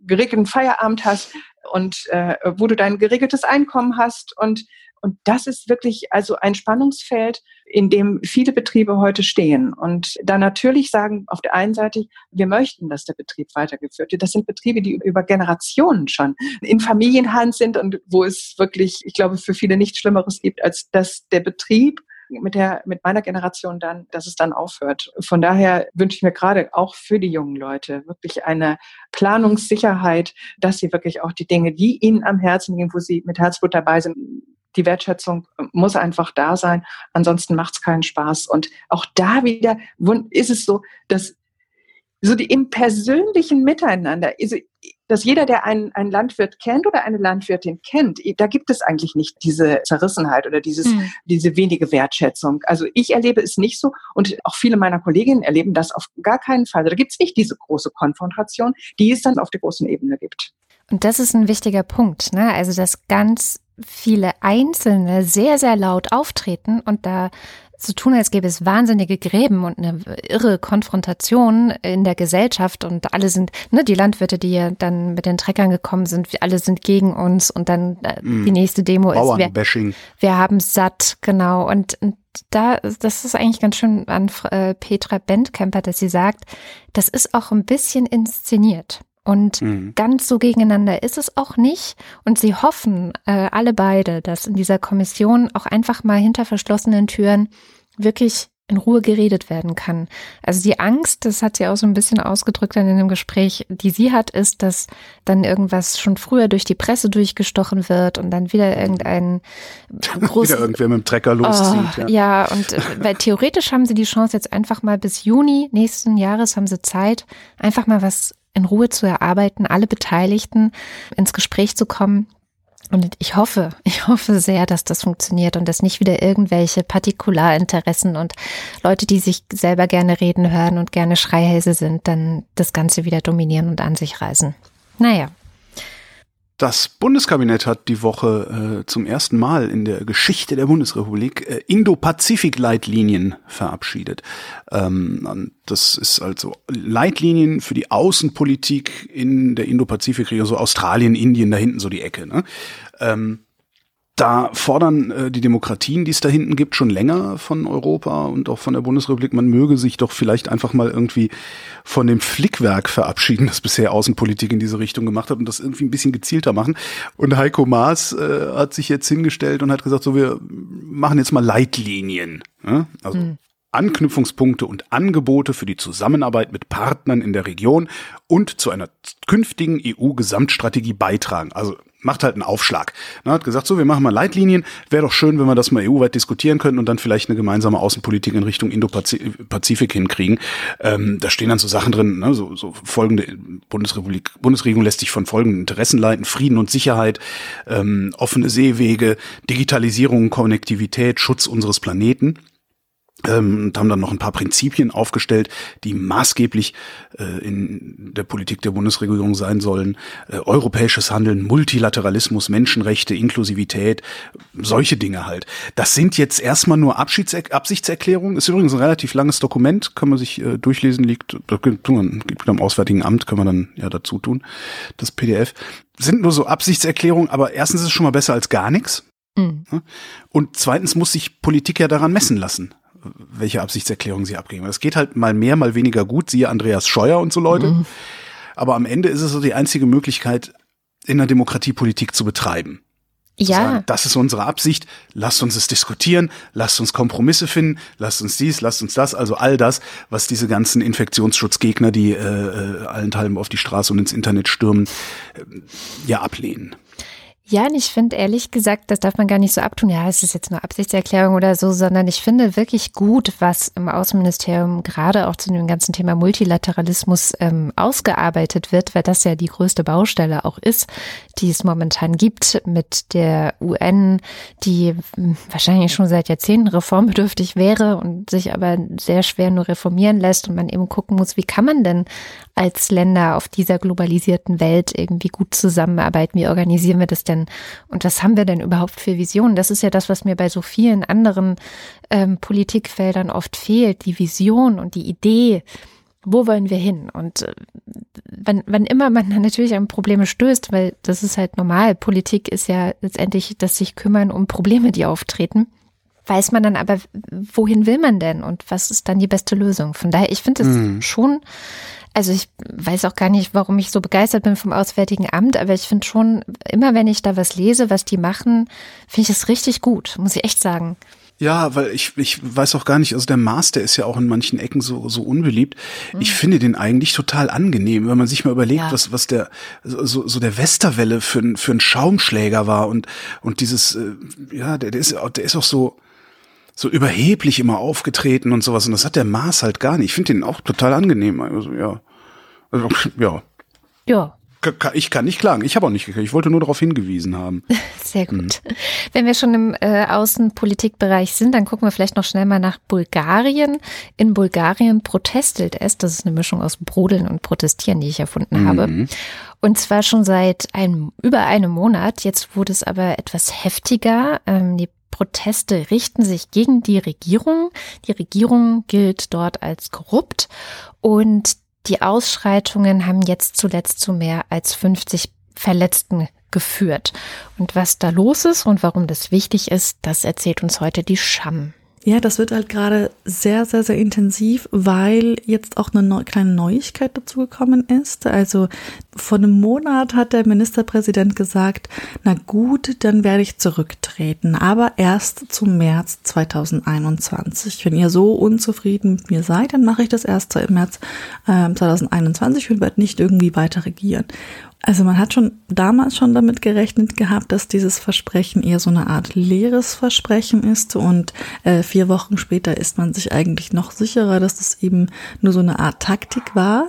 geregelten Feierabend hast und äh, wo du dein geregeltes Einkommen hast und und das ist wirklich also ein Spannungsfeld, in dem viele Betriebe heute stehen. Und da natürlich sagen, auf der einen Seite, wir möchten, dass der Betrieb weitergeführt wird. Das sind Betriebe, die über Generationen schon in Familienhand sind und wo es wirklich, ich glaube, für viele nichts Schlimmeres gibt, als dass der Betrieb mit der, mit meiner Generation dann, dass es dann aufhört. Von daher wünsche ich mir gerade auch für die jungen Leute wirklich eine Planungssicherheit, dass sie wirklich auch die Dinge, die ihnen am Herzen liegen, wo sie mit Herzblut dabei sind, die Wertschätzung muss einfach da sein. Ansonsten macht es keinen Spaß. Und auch da wieder ist es so, dass so die im persönlichen Miteinander, also, dass jeder, der einen, einen Landwirt kennt oder eine Landwirtin kennt, da gibt es eigentlich nicht diese Zerrissenheit oder dieses, mhm. diese wenige Wertschätzung. Also ich erlebe es nicht so und auch viele meiner Kolleginnen erleben das auf gar keinen Fall. Da gibt es nicht diese große Konfrontation, die es dann auf der großen Ebene gibt. Und das ist ein wichtiger Punkt, ne? Also dass ganz viele Einzelne sehr, sehr laut auftreten und da so tun, als gäbe es wahnsinnige Gräben und eine irre Konfrontation in der Gesellschaft und alle sind, ne, die Landwirte, die ja dann mit den Treckern gekommen sind, alle sind gegen uns und dann äh, mm. die nächste Demo ist, wir, wir haben satt, genau. Und, und da, das ist eigentlich ganz schön an äh, Petra Bentkemper, dass sie sagt, das ist auch ein bisschen inszeniert. Und mhm. ganz so gegeneinander ist es auch nicht. Und sie hoffen, äh, alle beide, dass in dieser Kommission auch einfach mal hinter verschlossenen Türen wirklich in Ruhe geredet werden kann. Also die Angst, das hat sie auch so ein bisschen ausgedrückt in dem Gespräch, die sie hat, ist, dass dann irgendwas schon früher durch die Presse durchgestochen wird und dann wieder irgendein [LAUGHS] großes... wieder irgendwer mit dem Trecker loszieht. Oh, ja. ja, und weil theoretisch haben sie die Chance jetzt einfach mal bis Juni nächsten Jahres haben sie Zeit, einfach mal was in Ruhe zu erarbeiten, alle Beteiligten ins Gespräch zu kommen. Und ich hoffe, ich hoffe sehr, dass das funktioniert und dass nicht wieder irgendwelche Partikularinteressen und Leute, die sich selber gerne reden hören und gerne Schreihälse sind, dann das Ganze wieder dominieren und an sich reißen. Naja. Das Bundeskabinett hat die Woche äh, zum ersten Mal in der Geschichte der Bundesrepublik äh, Indo-Pazifik-Leitlinien verabschiedet. Ähm, das ist also Leitlinien für die Außenpolitik in der Indo-Pazifik-Region, so Australien, Indien, da hinten so die Ecke. Ne? Ähm, da fordern äh, die Demokratien, die es da hinten gibt, schon länger von Europa und auch von der Bundesrepublik, man möge sich doch vielleicht einfach mal irgendwie von dem Flickwerk verabschieden, das bisher Außenpolitik in diese Richtung gemacht hat und das irgendwie ein bisschen gezielter machen. Und Heiko Maas äh, hat sich jetzt hingestellt und hat gesagt, so wir machen jetzt mal Leitlinien. Ja? Also mhm. Anknüpfungspunkte und Angebote für die Zusammenarbeit mit Partnern in der Region und zu einer künftigen EU-Gesamtstrategie beitragen. Also macht halt einen Aufschlag. Er hat gesagt, so, wir machen mal Leitlinien. Wäre doch schön, wenn wir das mal EU-weit diskutieren könnten und dann vielleicht eine gemeinsame Außenpolitik in Richtung Indo-Pazifik hinkriegen. Ähm, da stehen dann so Sachen drin, ne, so, so folgende Bundesrepublik, Bundesregierung lässt sich von folgenden Interessen leiten, Frieden und Sicherheit, ähm, offene Seewege, Digitalisierung, Konnektivität, Schutz unseres Planeten ähm, und haben dann noch ein paar Prinzipien aufgestellt, die maßgeblich äh, in der Politik der Bundesregierung sein sollen. Äh, europäisches Handeln, Multilateralismus, Menschenrechte, Inklusivität, solche Dinge halt. Das sind jetzt erstmal nur Abschieds Absichtserklärungen. Ist übrigens ein relativ langes Dokument, kann man sich äh, durchlesen, liegt, liegt am Auswärtigen Amt, kann man dann ja dazu tun, das PDF. Sind nur so Absichtserklärungen, aber erstens ist es schon mal besser als gar nichts. Mhm. Und zweitens muss sich Politik ja daran messen lassen welche Absichtserklärung sie abgeben. Das geht halt mal mehr, mal weniger gut, siehe Andreas Scheuer und so Leute. Mhm. Aber am Ende ist es so die einzige Möglichkeit, in der Demokratie Politik zu betreiben. Zu ja. Sagen, das ist unsere Absicht, lasst uns es diskutieren, lasst uns Kompromisse finden, lasst uns dies, lasst uns das, also all das, was diese ganzen Infektionsschutzgegner, die äh, äh allenthalben auf die Straße und ins Internet stürmen, äh, ja ablehnen. Ja, und ich finde ehrlich gesagt, das darf man gar nicht so abtun. Ja, es ist jetzt nur Absichtserklärung oder so, sondern ich finde wirklich gut, was im Außenministerium gerade auch zu dem ganzen Thema Multilateralismus ähm, ausgearbeitet wird, weil das ja die größte Baustelle auch ist, die es momentan gibt mit der UN, die hm, wahrscheinlich schon seit Jahrzehnten reformbedürftig wäre und sich aber sehr schwer nur reformieren lässt und man eben gucken muss, wie kann man denn als Länder auf dieser globalisierten Welt irgendwie gut zusammenarbeiten? Wie organisieren wir das denn? Und was haben wir denn überhaupt für Visionen? Das ist ja das, was mir bei so vielen anderen ähm, Politikfeldern oft fehlt. Die Vision und die Idee. Wo wollen wir hin? Und äh, wann, wann immer man dann natürlich an Probleme stößt, weil das ist halt normal. Politik ist ja letztendlich das sich kümmern um Probleme, die auftreten weiß man dann aber, wohin will man denn und was ist dann die beste Lösung? Von daher, ich finde es mhm. schon also ich weiß auch gar nicht, warum ich so begeistert bin vom Auswärtigen Amt, aber ich finde schon, immer wenn ich da was lese, was die machen, finde ich es richtig gut, muss ich echt sagen. Ja, weil ich, ich weiß auch gar nicht, also der Master ist ja auch in manchen Ecken so, so unbeliebt. Mhm. Ich finde den eigentlich total angenehm, wenn man sich mal überlegt, ja. was, was der, so, so der Westerwelle für, für einen Schaumschläger war und, und dieses, äh, ja, der, der ist, der ist auch so, so überheblich immer aufgetreten und sowas. Und das hat der Mars halt gar nicht. Ich finde den auch total angenehm. Also, ja. Also, [LAUGHS] ja. Ja. Ich kann nicht klagen. Ich habe auch nicht gekriegt. Ich wollte nur darauf hingewiesen haben. [LAUGHS] Sehr gut. Mhm. Wenn wir schon im äh, Außenpolitikbereich sind, dann gucken wir vielleicht noch schnell mal nach Bulgarien. In Bulgarien protestelt es. Das ist eine Mischung aus Brodeln und Protestieren, die ich erfunden mhm. habe. Und zwar schon seit einem, über einem Monat. Jetzt wurde es aber etwas heftiger. Ähm, die Proteste richten sich gegen die Regierung. Die Regierung gilt dort als korrupt und die Ausschreitungen haben jetzt zuletzt zu mehr als 50 Verletzten geführt. Und was da los ist und warum das wichtig ist, das erzählt uns heute die Scham. Ja, das wird halt gerade sehr, sehr, sehr intensiv, weil jetzt auch eine neu kleine Neuigkeit dazu gekommen ist. Also vor einem Monat hat der Ministerpräsident gesagt, na gut, dann werde ich zurücktreten, aber erst zum März 2021. Wenn ihr so unzufrieden mit mir seid, dann mache ich das erst im März äh, 2021 und werde nicht irgendwie weiter regieren. Also man hat schon damals schon damit gerechnet gehabt, dass dieses Versprechen eher so eine Art leeres Versprechen ist und äh, vier Wochen später ist man sich eigentlich noch sicherer, dass das eben nur so eine Art Taktik war.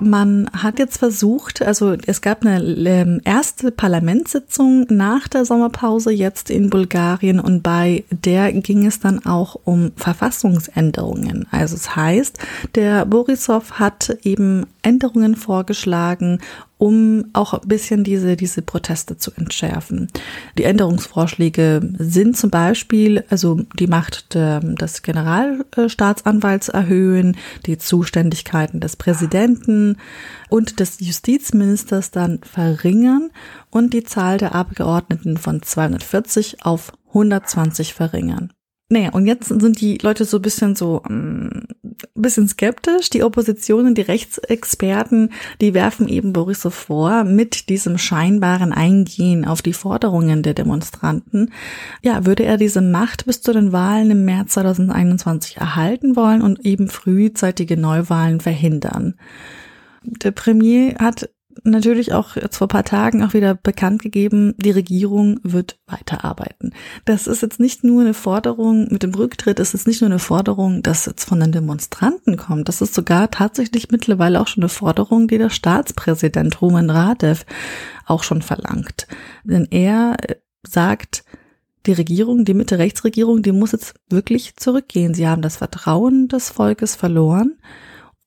Man hat jetzt versucht, also es gab eine ähm, erste Parlamentssitzung nach der Sommerpause jetzt in Bulgarien und bei der ging es dann auch um Verfassungsänderungen. Also es heißt, der Borisov hat eben Änderungen vorgeschlagen, um auch ein bisschen diese, diese Proteste zu entschärfen. Die Änderungsvorschläge sind zum Beispiel, also die Macht des Generalstaatsanwalts erhöhen, die Zuständigkeiten des Präsidenten und des Justizministers dann verringern und die Zahl der Abgeordneten von 240 auf 120 verringern. Naja, und jetzt sind die Leute so ein bisschen so ein ähm, bisschen skeptisch. Die Opposition und die Rechtsexperten, die werfen eben Boris so vor, mit diesem scheinbaren Eingehen auf die Forderungen der Demonstranten, ja, würde er diese Macht bis zu den Wahlen im März 2021 erhalten wollen und eben frühzeitige Neuwahlen verhindern. Der Premier hat natürlich auch jetzt vor paar Tagen auch wieder bekannt gegeben, die Regierung wird weiterarbeiten. Das ist jetzt nicht nur eine Forderung mit dem Rücktritt, es ist nicht nur eine Forderung, dass jetzt von den Demonstranten kommt, das ist sogar tatsächlich mittlerweile auch schon eine Forderung, die der Staatspräsident Roman Radev auch schon verlangt. Denn er sagt, die Regierung, die Mitte-Rechtsregierung, die muss jetzt wirklich zurückgehen. Sie haben das Vertrauen des Volkes verloren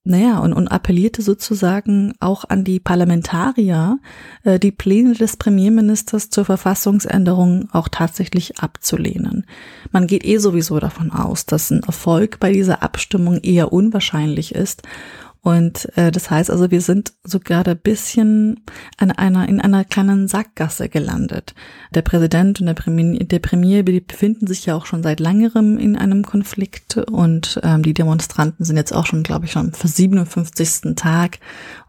naja, und, und appellierte sozusagen auch an die Parlamentarier, äh, die Pläne des Premierministers zur Verfassungsänderung auch tatsächlich abzulehnen. Man geht eh sowieso davon aus, dass ein Erfolg bei dieser Abstimmung eher unwahrscheinlich ist und äh, das heißt also, wir sind so gerade bisschen an einer, in einer kleinen Sackgasse gelandet. Der Präsident und der Premier, der Premier befinden sich ja auch schon seit längerem in einem Konflikt und ähm, die Demonstranten sind jetzt auch schon, glaube ich, schon für 57. Tag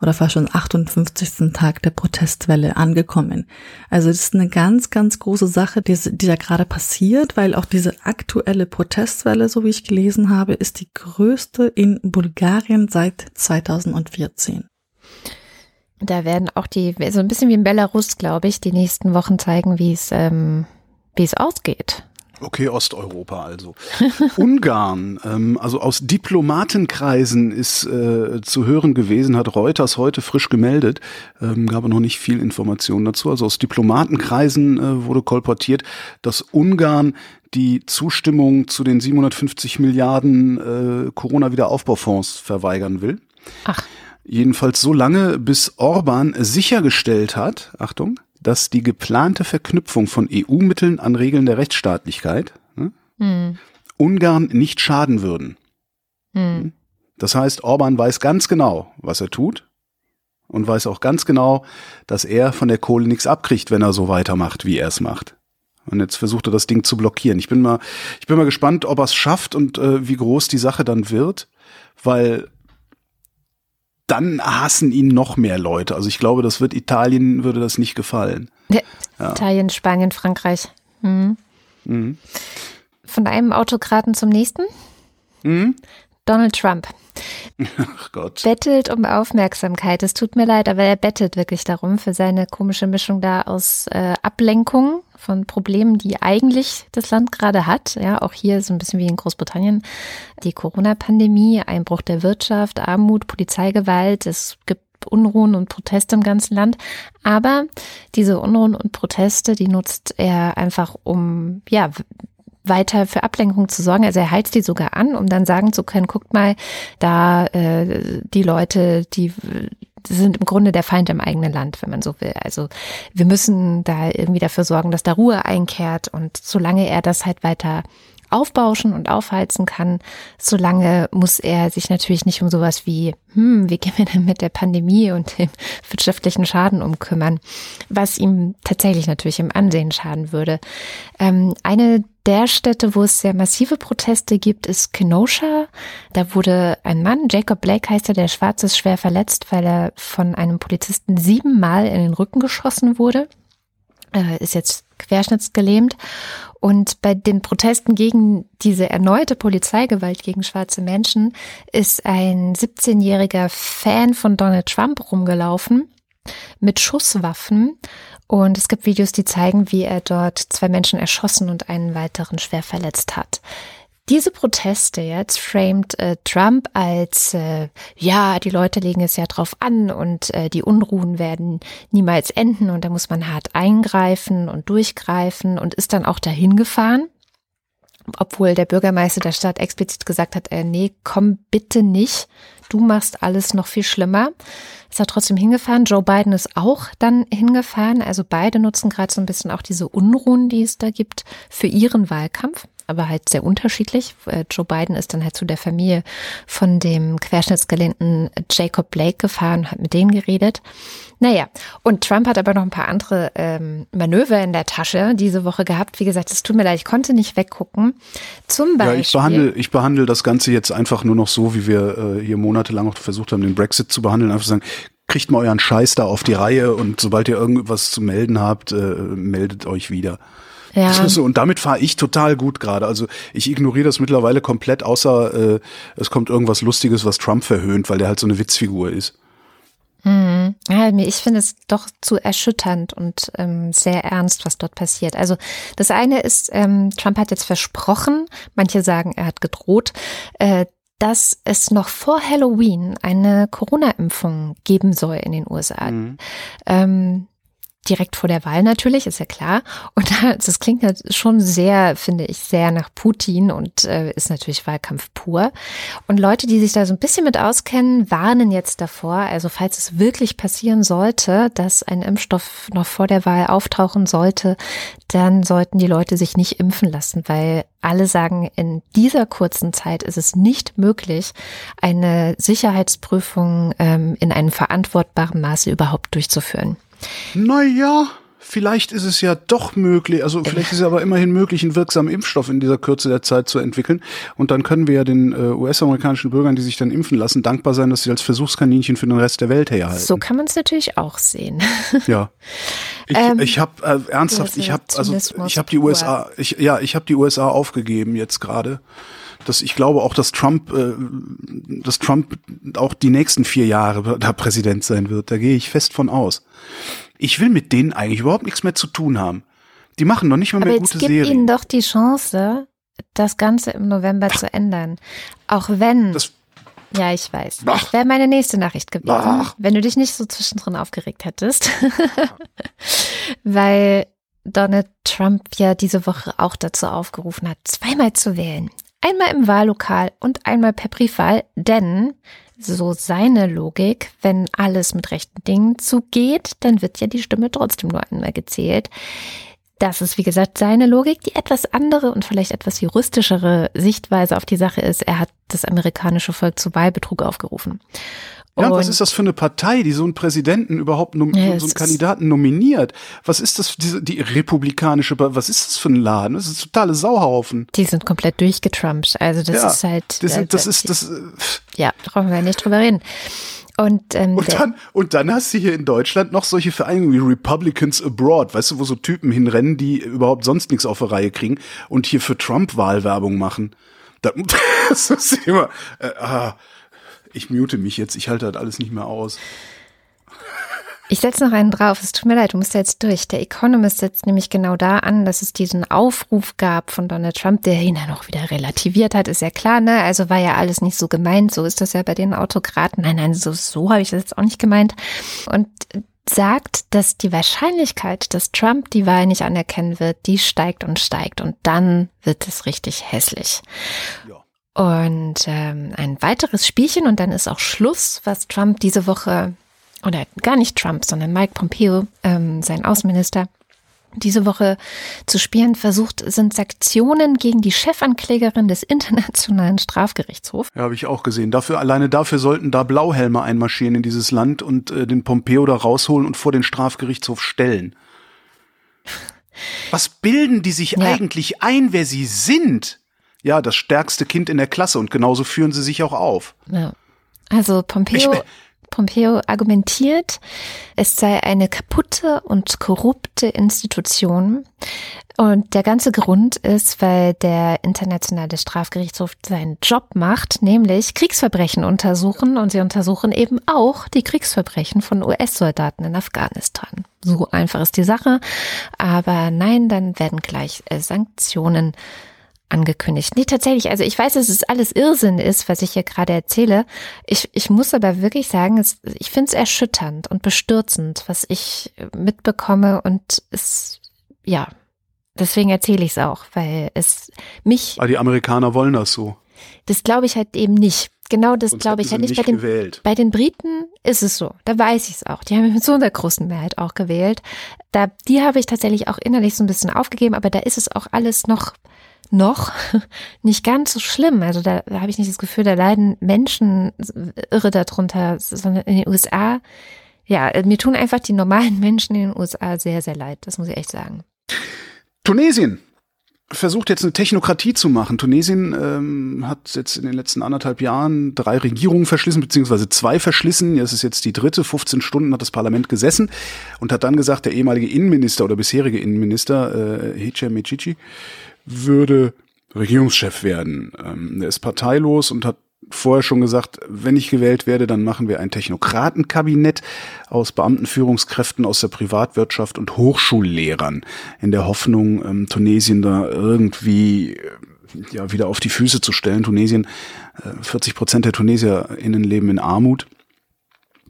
oder fast schon 58. Tag der Protestwelle angekommen. Also das ist eine ganz, ganz große Sache, die, die da gerade passiert, weil auch diese aktuelle Protestwelle, so wie ich gelesen habe, ist die größte in Bulgarien seit 2014. Da werden auch die, so ein bisschen wie in Belarus, glaube ich, die nächsten Wochen zeigen, wie es, ähm, wie es ausgeht. Okay, Osteuropa also. [LAUGHS] Ungarn, ähm, also aus Diplomatenkreisen ist äh, zu hören gewesen, hat Reuters heute frisch gemeldet, ähm, gab noch nicht viel Informationen dazu. Also aus Diplomatenkreisen äh, wurde kolportiert, dass Ungarn die Zustimmung zu den 750 Milliarden äh, Corona-Wiederaufbaufonds verweigern will. Ach. Jedenfalls so lange, bis Orban sichergestellt hat, Achtung, dass die geplante Verknüpfung von EU-Mitteln an Regeln der Rechtsstaatlichkeit ne, hm. Ungarn nicht schaden würden. Hm. Das heißt, Orban weiß ganz genau, was er tut und weiß auch ganz genau, dass er von der Kohle nichts abkriegt, wenn er so weitermacht, wie er es macht. Und jetzt versucht er das Ding zu blockieren. Ich bin mal, ich bin mal gespannt, ob er es schafft und äh, wie groß die Sache dann wird, weil dann hassen ihn noch mehr Leute. Also ich glaube, das wird Italien würde das nicht gefallen. Ja. Italien, Spanien, Frankreich. Mhm. Mhm. Von einem Autokraten zum nächsten. Mhm. Donald Trump. Ach Gott. Bettelt um Aufmerksamkeit. Es tut mir leid, aber er bettelt wirklich darum für seine komische Mischung da aus äh, Ablenkung von Problemen, die eigentlich das Land gerade hat. Ja, auch hier so ein bisschen wie in Großbritannien. Die Corona-Pandemie, Einbruch der Wirtschaft, Armut, Polizeigewalt. Es gibt Unruhen und Proteste im ganzen Land. Aber diese Unruhen und Proteste, die nutzt er einfach, um, ja, weiter für Ablenkung zu sorgen. Also er heizt die sogar an, um dann sagen zu können, guckt mal, da äh, die Leute, die sind im Grunde der Feind im eigenen Land, wenn man so will. Also wir müssen da irgendwie dafür sorgen, dass da Ruhe einkehrt und solange er das halt weiter aufbauschen und aufheizen kann, solange muss er sich natürlich nicht um sowas wie, hm, wie gehen wir denn mit der Pandemie und dem [LAUGHS] wirtschaftlichen Schaden umkümmern, was ihm tatsächlich natürlich im Ansehen schaden würde. Ähm, eine der Städte, wo es sehr massive Proteste gibt, ist Kenosha. Da wurde ein Mann, Jacob Blake heißt er, der schwarz ist, schwer verletzt, weil er von einem Polizisten siebenmal in den Rücken geschossen wurde. Äh, ist jetzt querschnittsgelähmt. Und bei den Protesten gegen diese erneute Polizeigewalt gegen schwarze Menschen ist ein 17-jähriger Fan von Donald Trump rumgelaufen mit Schusswaffen. Und es gibt Videos, die zeigen, wie er dort zwei Menschen erschossen und einen weiteren schwer verletzt hat. Diese Proteste jetzt framed äh, Trump als, äh, ja, die Leute legen es ja drauf an und äh, die Unruhen werden niemals enden und da muss man hart eingreifen und durchgreifen und ist dann auch dahin gefahren obwohl der Bürgermeister der Stadt explizit gesagt hat, äh, nee, komm bitte nicht, du machst alles noch viel schlimmer. Ist er trotzdem hingefahren. Joe Biden ist auch dann hingefahren. Also beide nutzen gerade so ein bisschen auch diese Unruhen, die es da gibt, für ihren Wahlkampf aber halt sehr unterschiedlich. Äh, Joe Biden ist dann halt zu der Familie von dem querschnittsgelähmten Jacob Blake gefahren, hat mit denen geredet. Naja, und Trump hat aber noch ein paar andere ähm, Manöver in der Tasche diese Woche gehabt. Wie gesagt, es tut mir leid, ich konnte nicht weggucken. Zum Beispiel. Ja, ich behandle, ich behandle das Ganze jetzt einfach nur noch so, wie wir äh, hier monatelang auch versucht haben, den Brexit zu behandeln. Einfach sagen, kriegt mal euren Scheiß da auf die Reihe und sobald ihr irgendwas zu melden habt, äh, meldet euch wieder. Ja. [LAUGHS] So, und damit fahre ich total gut gerade. Also ich ignoriere das mittlerweile komplett, außer äh, es kommt irgendwas Lustiges, was Trump verhöhnt, weil der halt so eine Witzfigur ist. Hm. Ja, ich finde es doch zu erschütternd und ähm, sehr ernst, was dort passiert. Also das eine ist, ähm, Trump hat jetzt versprochen, manche sagen, er hat gedroht, äh, dass es noch vor Halloween eine Corona-Impfung geben soll in den USA. Mhm. Ähm, direkt vor der Wahl natürlich, ist ja klar. Und [LAUGHS] das klingt ja schon sehr, finde ich, sehr nach Putin und äh, ist natürlich Wahlkampf pur. Und Leute, die sich da so ein bisschen mit auskennen, warnen jetzt davor. Also falls es wirklich passieren sollte, dass ein Impfstoff noch vor der Wahl auftauchen sollte, dann sollten die Leute sich nicht impfen lassen, weil alle sagen, in dieser kurzen Zeit ist es nicht möglich, eine Sicherheitsprüfung ähm, in einem verantwortbaren Maße überhaupt durchzuführen. Naja, vielleicht ist es ja doch möglich, also vielleicht ist es aber immerhin möglich, einen wirksamen Impfstoff in dieser Kürze der Zeit zu entwickeln. Und dann können wir ja den äh, US-amerikanischen Bürgern, die sich dann impfen lassen, dankbar sein, dass sie als Versuchskaninchen für den Rest der Welt herhalten. So kann man es natürlich auch sehen. [LAUGHS] Ja. Ich, ähm, ich habe äh, ernsthaft, ich habe also ich habe die USA, ich, ja, ich habe die USA aufgegeben jetzt gerade dass ich glaube auch, dass Trump, äh, dass Trump auch die nächsten vier Jahre [LAUGHS] da Präsident sein wird. Da gehe ich fest von aus. Ich will mit denen eigentlich überhaupt nichts mehr zu tun haben. Die machen noch nicht mal Aber mehr jetzt gute Serien. ihnen doch die Chance, das Ganze im November Ach. zu ändern. Auch wenn. Das ja, ich weiß. Das wäre meine nächste Nachricht gewesen, Ach. wenn du dich nicht so zwischendrin aufgeregt hättest. [LAUGHS] Weil Donald Trump ja diese Woche auch dazu aufgerufen hat, zweimal zu wählen. Einmal im Wahllokal und einmal per Briefwahl, denn so seine Logik, wenn alles mit rechten Dingen zugeht, dann wird ja die Stimme trotzdem nur einmal gezählt. Das ist, wie gesagt, seine Logik. Die etwas andere und vielleicht etwas juristischere Sichtweise auf die Sache ist, er hat das amerikanische Volk zu Wahlbetrug aufgerufen. Ja, und was ist das für eine Partei, die so einen Präsidenten überhaupt, ja, so einen Kandidaten nominiert? Was ist das, diese, die republikanische, was ist das für ein Laden? Das ist ein totale Sauhaufen. Die sind komplett durchgetrumpt. Also das ja, ist halt. Das, sind, das ist, das, äh, ja, brauchen wir nicht drüber reden. Und, ähm, und, dann, und dann hast du hier in Deutschland noch solche Vereinigungen wie Republicans Abroad, weißt du, wo so Typen hinrennen, die überhaupt sonst nichts auf der Reihe kriegen und hier für Trump Wahlwerbung machen. Das, [LAUGHS] das ist immer, äh, ah, ich mute mich jetzt, ich halte das alles nicht mehr aus. Ich setze noch einen drauf, es tut mir leid, du musst jetzt durch. Der Economist setzt nämlich genau da an, dass es diesen Aufruf gab von Donald Trump, der ihn dann auch wieder relativiert hat, ist ja klar, ne? Also war ja alles nicht so gemeint, so ist das ja bei den Autokraten. Nein, nein, so, so habe ich das jetzt auch nicht gemeint. Und sagt, dass die Wahrscheinlichkeit, dass Trump die Wahl nicht anerkennen wird, die steigt und steigt und dann wird es richtig hässlich. Ja. Und ähm, ein weiteres Spielchen und dann ist auch Schluss, was Trump diese Woche, oder gar nicht Trump, sondern Mike Pompeo, ähm, sein Außenminister, diese Woche zu spielen versucht, sind Sanktionen gegen die Chefanklägerin des Internationalen Strafgerichtshofs. Ja, habe ich auch gesehen. Dafür, alleine dafür sollten da Blauhelme einmarschieren in dieses Land und äh, den Pompeo da rausholen und vor den Strafgerichtshof stellen. Was bilden die sich ja. eigentlich ein, wer sie sind? Ja, das stärkste Kind in der Klasse und genauso führen sie sich auch auf. Ja. Also Pompeo, Pompeo argumentiert, es sei eine kaputte und korrupte Institution. Und der ganze Grund ist, weil der Internationale Strafgerichtshof seinen Job macht, nämlich Kriegsverbrechen untersuchen. Und sie untersuchen eben auch die Kriegsverbrechen von US-Soldaten in Afghanistan. So einfach ist die Sache. Aber nein, dann werden gleich äh, Sanktionen angekündigt. Nee, tatsächlich. Also ich weiß, dass es alles Irrsinn ist, was ich hier gerade erzähle. Ich, ich muss aber wirklich sagen, es, ich finde es erschütternd und bestürzend, was ich mitbekomme und es, ja, Deswegen erzähle ich es auch, weil es mich. Aber die Amerikaner wollen das so. Das glaube ich halt eben nicht. Genau das glaube ich halt nicht. nicht bei, den, bei den Briten ist es so. Da weiß ich es auch. Die haben mit so einer großen Mehrheit auch gewählt. Da, die habe ich tatsächlich auch innerlich so ein bisschen aufgegeben, aber da ist es auch alles noch noch [LAUGHS] nicht ganz so schlimm. Also da, da habe ich nicht das Gefühl, da leiden Menschen irre darunter, sondern in den USA, ja, mir tun einfach die normalen Menschen in den USA sehr, sehr leid. Das muss ich echt sagen. Tunesien versucht jetzt eine Technokratie zu machen. Tunesien ähm, hat jetzt in den letzten anderthalb Jahren drei Regierungen verschlissen, beziehungsweise zwei verschlissen. Das ist jetzt die dritte. 15 Stunden hat das Parlament gesessen und hat dann gesagt, der ehemalige Innenminister oder bisherige Innenminister, äh, Hichem Mechichi, würde Regierungschef werden. Ähm, er ist parteilos und hat vorher schon gesagt, wenn ich gewählt werde, dann machen wir ein Technokratenkabinett aus Beamtenführungskräften aus der Privatwirtschaft und Hochschullehrern in der Hoffnung, ähm, Tunesien da irgendwie äh, ja wieder auf die Füße zu stellen. Tunesien, äh, 40 Prozent der TunesierInnen leben in Armut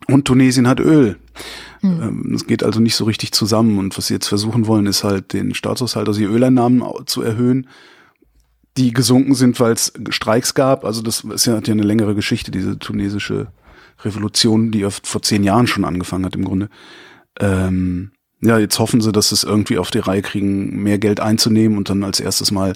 und Tunesien hat Öl. Mhm. Das geht also nicht so richtig zusammen. Und was sie jetzt versuchen wollen, ist halt den Staatshaushalt, also die Öleinnahmen zu erhöhen, die gesunken sind, weil es Streiks gab. Also das ist ja, hat ja eine längere Geschichte, diese tunesische Revolution, die vor zehn Jahren schon angefangen hat im Grunde. Ähm, ja, jetzt hoffen sie, dass sie es irgendwie auf die Reihe kriegen, mehr Geld einzunehmen und dann als erstes mal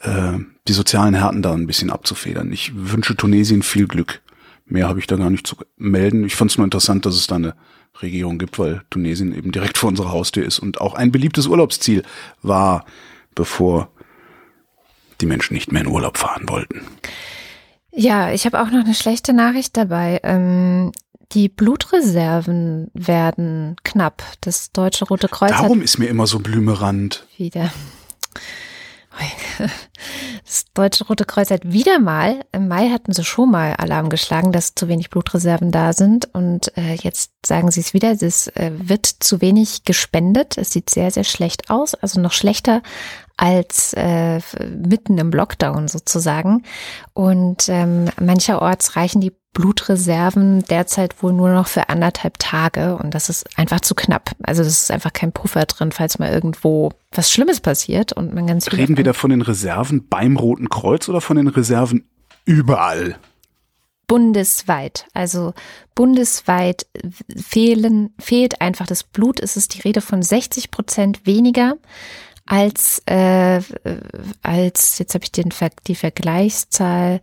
äh, die sozialen Härten da ein bisschen abzufedern. Ich wünsche Tunesien viel Glück. Mehr habe ich da gar nicht zu melden. Ich fand es nur interessant, dass es da eine Regierung gibt, weil Tunesien eben direkt vor unserer Haustür ist und auch ein beliebtes Urlaubsziel war, bevor die Menschen nicht mehr in Urlaub fahren wollten. Ja, ich habe auch noch eine schlechte Nachricht dabei. Ähm, die Blutreserven werden knapp. Das Deutsche Rote Kreuz. Darum ist mir immer so blümerant. Wieder. Das Deutsche Rote Kreuz hat wieder mal, im Mai hatten sie schon mal Alarm geschlagen, dass zu wenig Blutreserven da sind. Und äh, jetzt sagen sie es wieder, es äh, wird zu wenig gespendet. Es sieht sehr, sehr schlecht aus. Also noch schlechter als äh, mitten im Lockdown sozusagen. Und ähm, mancherorts reichen die Blutreserven derzeit wohl nur noch für anderthalb Tage und das ist einfach zu knapp. Also das ist einfach kein Puffer drin, falls mal irgendwo was Schlimmes passiert und man ganz Reden wir da von den Reserven beim Roten Kreuz oder von den Reserven überall? Bundesweit. Also bundesweit fehlen, fehlt einfach das Blut. Es ist die Rede von 60 Prozent weniger als, äh, als jetzt habe ich den, die Vergleichszahl.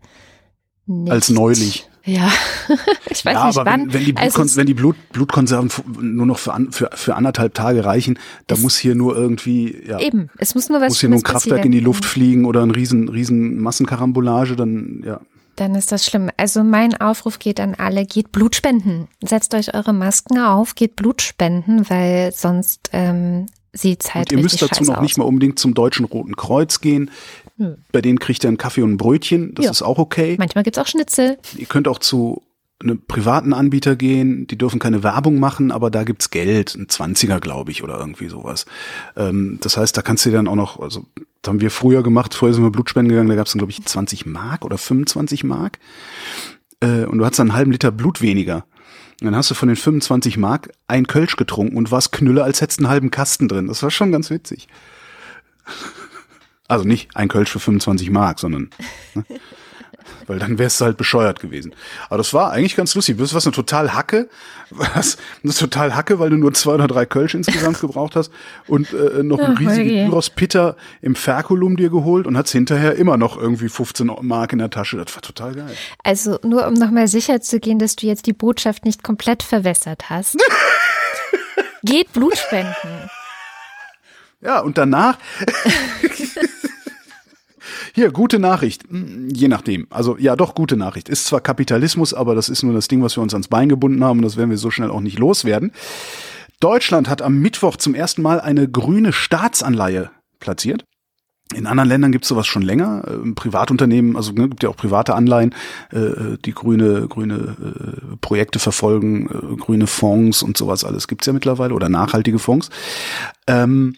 Nicht. Als neulich. Ja, [LAUGHS] ich weiß ja, nicht aber wann. Wenn, wenn die, Blutkon also wenn die Blut, Blutkonserven nur noch für, an, für, für anderthalb Tage reichen, da muss hier nur irgendwie, ja. Eben, es muss nur was Muss hier nur ein Kraftwerk passieren. in die Luft fliegen oder ein riesen, riesen Massenkarambolage, dann, ja. Dann ist das schlimm. Also mein Aufruf geht an alle, geht Blut spenden. Setzt euch eure Masken auf, geht Blut spenden, weil sonst ähm, sieht halt Und ihr müsst dazu noch aus. nicht mal unbedingt zum Deutschen Roten Kreuz gehen. Hm. Bei denen kriegt ihr einen Kaffee und ein Brötchen. Das ja. ist auch okay. Manchmal gibt's auch Schnitzel. Ihr könnt auch zu einem privaten Anbieter gehen, die dürfen keine Werbung machen, aber da gibt's Geld, ein Zwanziger, glaube ich, oder irgendwie sowas. Ähm, das heißt, da kannst du dann auch noch, also das haben wir früher gemacht, vorher sind wir Blutspenden gegangen, da gab's dann, glaube ich, 20 Mark oder 25 Mark. Äh, und du hattest dann einen halben Liter Blut weniger. Dann hast du von den 25 Mark ein Kölsch getrunken und warst Knülle, als hättest einen halben Kasten drin. Das war schon ganz witzig. Also nicht ein Kölsch für 25 Mark, sondern ne? [LAUGHS] weil dann wärst du halt bescheuert gewesen. Aber das war eigentlich ganz lustig. Das was eine total Hacke, was eine total Hacke, weil du nur zwei oder drei Kölsch insgesamt gebraucht hast und äh, noch ein riesigen Gyros Pitter im Ferkulum dir geholt und hat's hinterher immer noch irgendwie 15 Mark in der Tasche. Das war total geil. Also nur um nochmal sicher zu gehen, dass du jetzt die Botschaft nicht komplett verwässert hast. [LAUGHS] Geht Blut spenden. Ja, und danach [LAUGHS] Hier, gute Nachricht. Hm, je nachdem. Also ja, doch, gute Nachricht. Ist zwar Kapitalismus, aber das ist nur das Ding, was wir uns ans Bein gebunden haben und das werden wir so schnell auch nicht loswerden. Deutschland hat am Mittwoch zum ersten Mal eine grüne Staatsanleihe platziert. In anderen Ländern gibt es sowas schon länger. Äh, Privatunternehmen, also ne, gibt ja auch private Anleihen, äh, die grüne, grüne äh, Projekte verfolgen, äh, grüne Fonds und sowas alles gibt's ja mittlerweile oder nachhaltige Fonds. Ähm,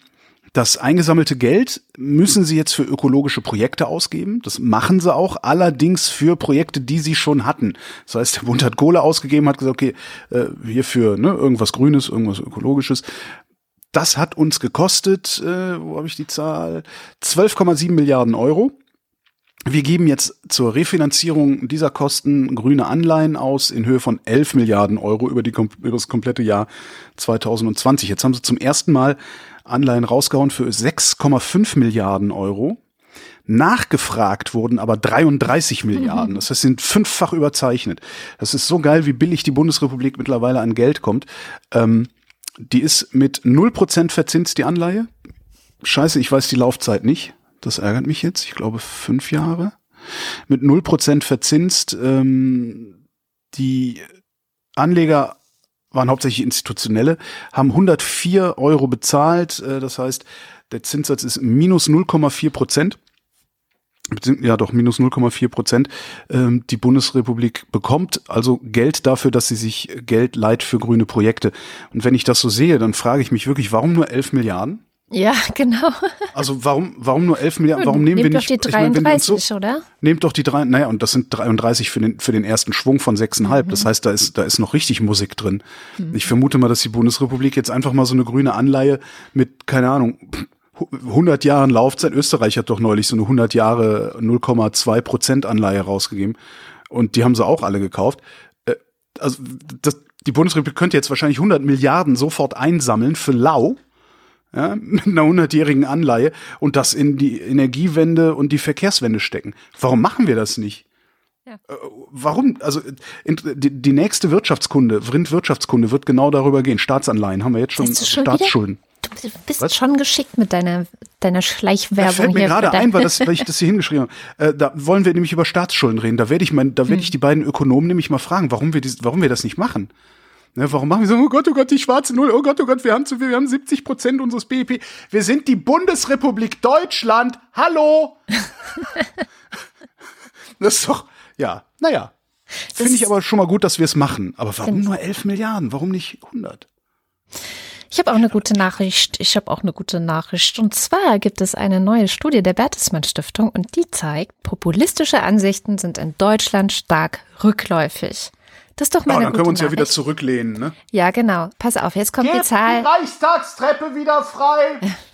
das eingesammelte Geld müssen sie jetzt für ökologische Projekte ausgeben. Das machen sie auch, allerdings für Projekte, die sie schon hatten. Das heißt, der Bund hat Kohle ausgegeben, hat gesagt, okay, äh, hier für ne, irgendwas Grünes, irgendwas Ökologisches. das hat uns gekostet, äh, wo habe ich die Zahl? 12,7 Milliarden Euro. Wir geben jetzt zur Refinanzierung dieser Kosten grüne Anleihen aus in Höhe von 11 Milliarden Euro über, die, über das komplette Jahr 2020. Jetzt haben sie zum ersten Mal Anleihen rausgehauen für 6,5 Milliarden Euro. Nachgefragt wurden aber 33 Milliarden. Das heißt, sind fünffach überzeichnet. Das ist so geil, wie billig die Bundesrepublik mittlerweile an Geld kommt. Ähm, die ist mit 0% verzinst, die Anleihe. Scheiße, ich weiß die Laufzeit nicht. Das ärgert mich jetzt. Ich glaube, fünf Jahre. Mit 0% verzinst. Ähm, die Anleger waren hauptsächlich institutionelle, haben 104 Euro bezahlt. Äh, das heißt, der Zinssatz ist minus 0,4 Prozent ja doch minus 0,4 Prozent. Ähm, die Bundesrepublik bekommt also Geld dafür, dass sie sich Geld leiht für grüne Projekte. Und wenn ich das so sehe, dann frage ich mich wirklich, warum nur 11 Milliarden? Ja, [LAUGHS] genau. Also warum, warum nur 11 Milliarden? Warum nehmen Nehmt wir doch nicht? die ich meine, wenn wir uns 33, so, oder? Nehmt doch die drei, naja, und das sind 33 für den, für den ersten Schwung von 6,5. Mhm. Das heißt, da ist, da ist noch richtig Musik drin. Ich vermute mal, dass die Bundesrepublik jetzt einfach mal so eine grüne Anleihe mit, keine Ahnung, 100 Jahren Laufzeit. Österreich hat doch neulich so eine 100 Jahre 0,2 Prozent Anleihe rausgegeben. Und die haben sie auch alle gekauft. Äh, Also, das, die Bundesrepublik könnte jetzt wahrscheinlich 100 Milliarden sofort einsammeln für lau. Ja, [LAUGHS] mit einer 100-jährigen Anleihe und das in die Energiewende und die Verkehrswende stecken. Warum machen wir das nicht? Ja. Äh, Warum? Also die, nächste Wirtschaftskunde, Vrind Wirtschaftskunde, wird genau darüber gehen. Staatsanleihen haben wir jetzt schon, schon Staatsschulden. Du bist Was? schon geschickt mit deiner, deiner Das Schleichwerbung fällt mir gerade ein, weil, das, [LAUGHS] weil ich das hier hingeschrieben habe. Äh, da wollen wir nämlich über Staatsschulden reden. Da werde ich mein, da werde Hm. ich die beiden Ökonomen nämlich mal fragen, warum wir, dies, warum wir das nicht machen. Ne, warum machen wir so, oh Gott, oh Gott, die schwarze Null, oh Gott, oh Gott, wir haben zu viel, wir haben 70 Prozent unseres BIP. Wir sind die Bundesrepublik Deutschland. Hallo! [LAUGHS] das ist doch, ja, naja. Finde ich aber schon mal gut, dass wir es machen. Aber warum nur 11 Milliarden? Warum nicht 100? Ich habe auch eine gute Nachricht. Ich habe auch eine gute Nachricht. Und zwar gibt es eine neue Studie der Bertelsmann Stiftung und die zeigt, populistische Ansichten sind in Deutschland stark rückläufig. Das ist doch mal Ja, eine dann gute können wir uns ja wieder Nachricht. zurücklehnen, ne? Ja, genau. Pass auf, jetzt kommt die Zahl. Reichstagstreppe wieder frei! [LAUGHS]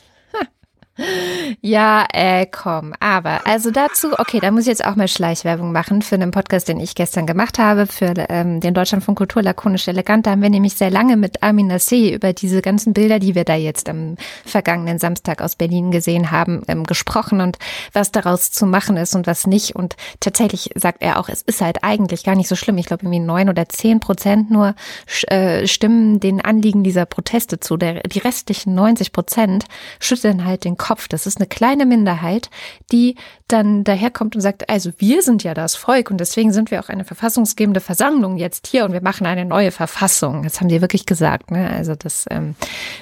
Ja, äh, komm. Aber, also dazu, okay, da muss ich jetzt auch mal Schleichwerbung machen für einen Podcast, den ich gestern gemacht habe, für ähm, den Deutschlandfunk Kultur lakonisch elegant. Da haben wir nämlich sehr lange mit Armin Nassé über diese ganzen Bilder, die wir da jetzt am vergangenen Samstag aus Berlin gesehen haben, ähm, gesprochen und was daraus zu machen ist und was nicht. Und tatsächlich sagt er auch, es ist halt eigentlich gar nicht so schlimm. Ich glaube, irgendwie neun oder zehn Prozent nur äh, stimmen den Anliegen dieser Proteste zu. Der, die restlichen 90 Prozent schütteln halt den Kopf. Das ist eine kleine Minderheit, die dann daherkommt und sagt, also wir sind ja das Volk und deswegen sind wir auch eine verfassungsgebende Versammlung jetzt hier und wir machen eine neue Verfassung. Das haben die wirklich gesagt, ne? Also das ähm,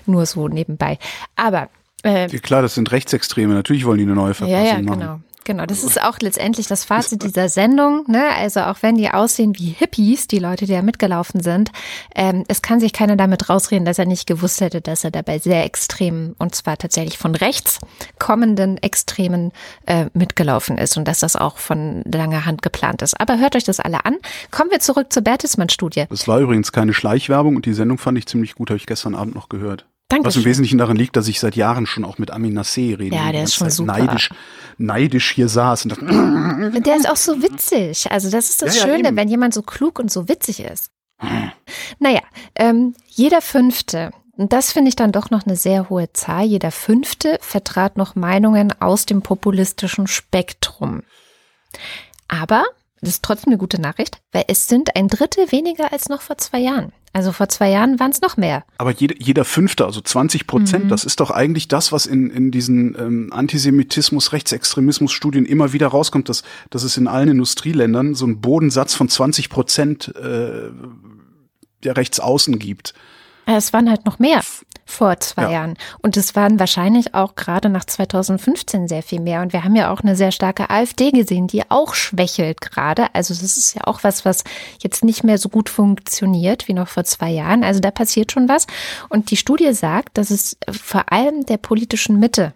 nur so nebenbei. Aber äh, klar, das sind Rechtsextreme. Natürlich wollen die eine neue Verfassung ja, ja, machen. genau. Genau, das ist auch letztendlich das Fazit dieser Sendung. Ne? Also auch wenn die aussehen wie Hippies, die Leute, die da mitgelaufen sind, ähm, es kann sich keiner damit rausreden, dass er nicht gewusst hätte, dass er dabei sehr extremen, und zwar tatsächlich von rechts kommenden Extremen äh, mitgelaufen ist und dass das auch von langer Hand geplant ist. Aber hört euch das alle an. Kommen wir zurück zur Bertelsmann-Studie. Das war übrigens keine Schleichwerbung und die Sendung fand ich ziemlich gut, habe ich gestern Abend noch gehört. Was im Dankeschön. Wesentlichen daran liegt, dass ich seit Jahren schon auch mit Amin Nassé rede. Ja, der ist schon super. Neidisch, neidisch hier saß [CLEARS THROAT] und Der ist auch so witzig. Also das ist das Ja, ja, Schöne, eben. wenn jemand so klug und so witzig ist. Naja, ähm, jeder Fünfte, und das finde ich dann doch noch eine sehr hohe Zahl, jeder Fünfte vertrat noch Meinungen aus dem populistischen Spektrum. Aber, das ist trotzdem eine gute Nachricht, weil es sind ein Drittel weniger als noch vor zwei Jahren. Also vor zwei Jahren waren es noch mehr. aber jeder, jeder Fünfte, also 20 Prozent, Mhm. das ist doch eigentlich das, was in, in diesen ähm, Antisemitismus, Rechtsextremismus-Studien immer wieder rauskommt, dass, dass es in allen Industrieländern so einen Bodensatz von 20 Prozent äh, der Rechtsaußen gibt. Es waren halt noch mehr vor zwei Ja. Jahren. Und es waren wahrscheinlich auch gerade nach 2015 sehr viel mehr. Und wir haben ja auch eine sehr starke AfD gesehen, die auch schwächelt gerade. Also das ist ja auch was, was jetzt nicht mehr so gut funktioniert wie noch vor zwei Jahren. Also da passiert schon was. Und die Studie sagt, dass es vor allem der politischen Mitte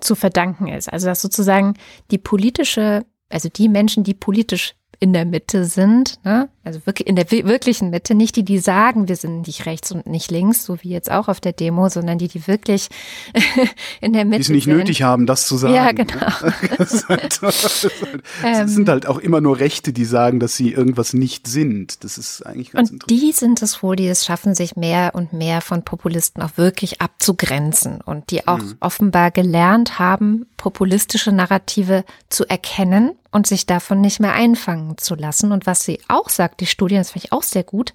zu verdanken ist. Also dass sozusagen die politische, also die Menschen, die politisch in der Mitte sind, ne, Also wirklich in der wirklichen Mitte, nicht die, die sagen, wir sind nicht rechts und nicht links, so wie jetzt auch auf der Demo, sondern die, die wirklich [LAUGHS] in der Mitte Die es nicht sind. nötig haben, das zu sagen. Ja, genau. [LAUGHS] Das, halt, das, halt, [LAUGHS] Ähm. es sind halt auch immer nur Rechte, die sagen, dass sie irgendwas nicht sind. Das ist eigentlich ganz Und interessant. die sind es wohl, die es schaffen, sich mehr und mehr von Populisten auch wirklich abzugrenzen und die auch offenbar gelernt haben, populistische Narrative zu erkennen und sich davon nicht mehr einfangen zu lassen. Und was sie auch sagt, die Studie, das finde ich auch sehr gut,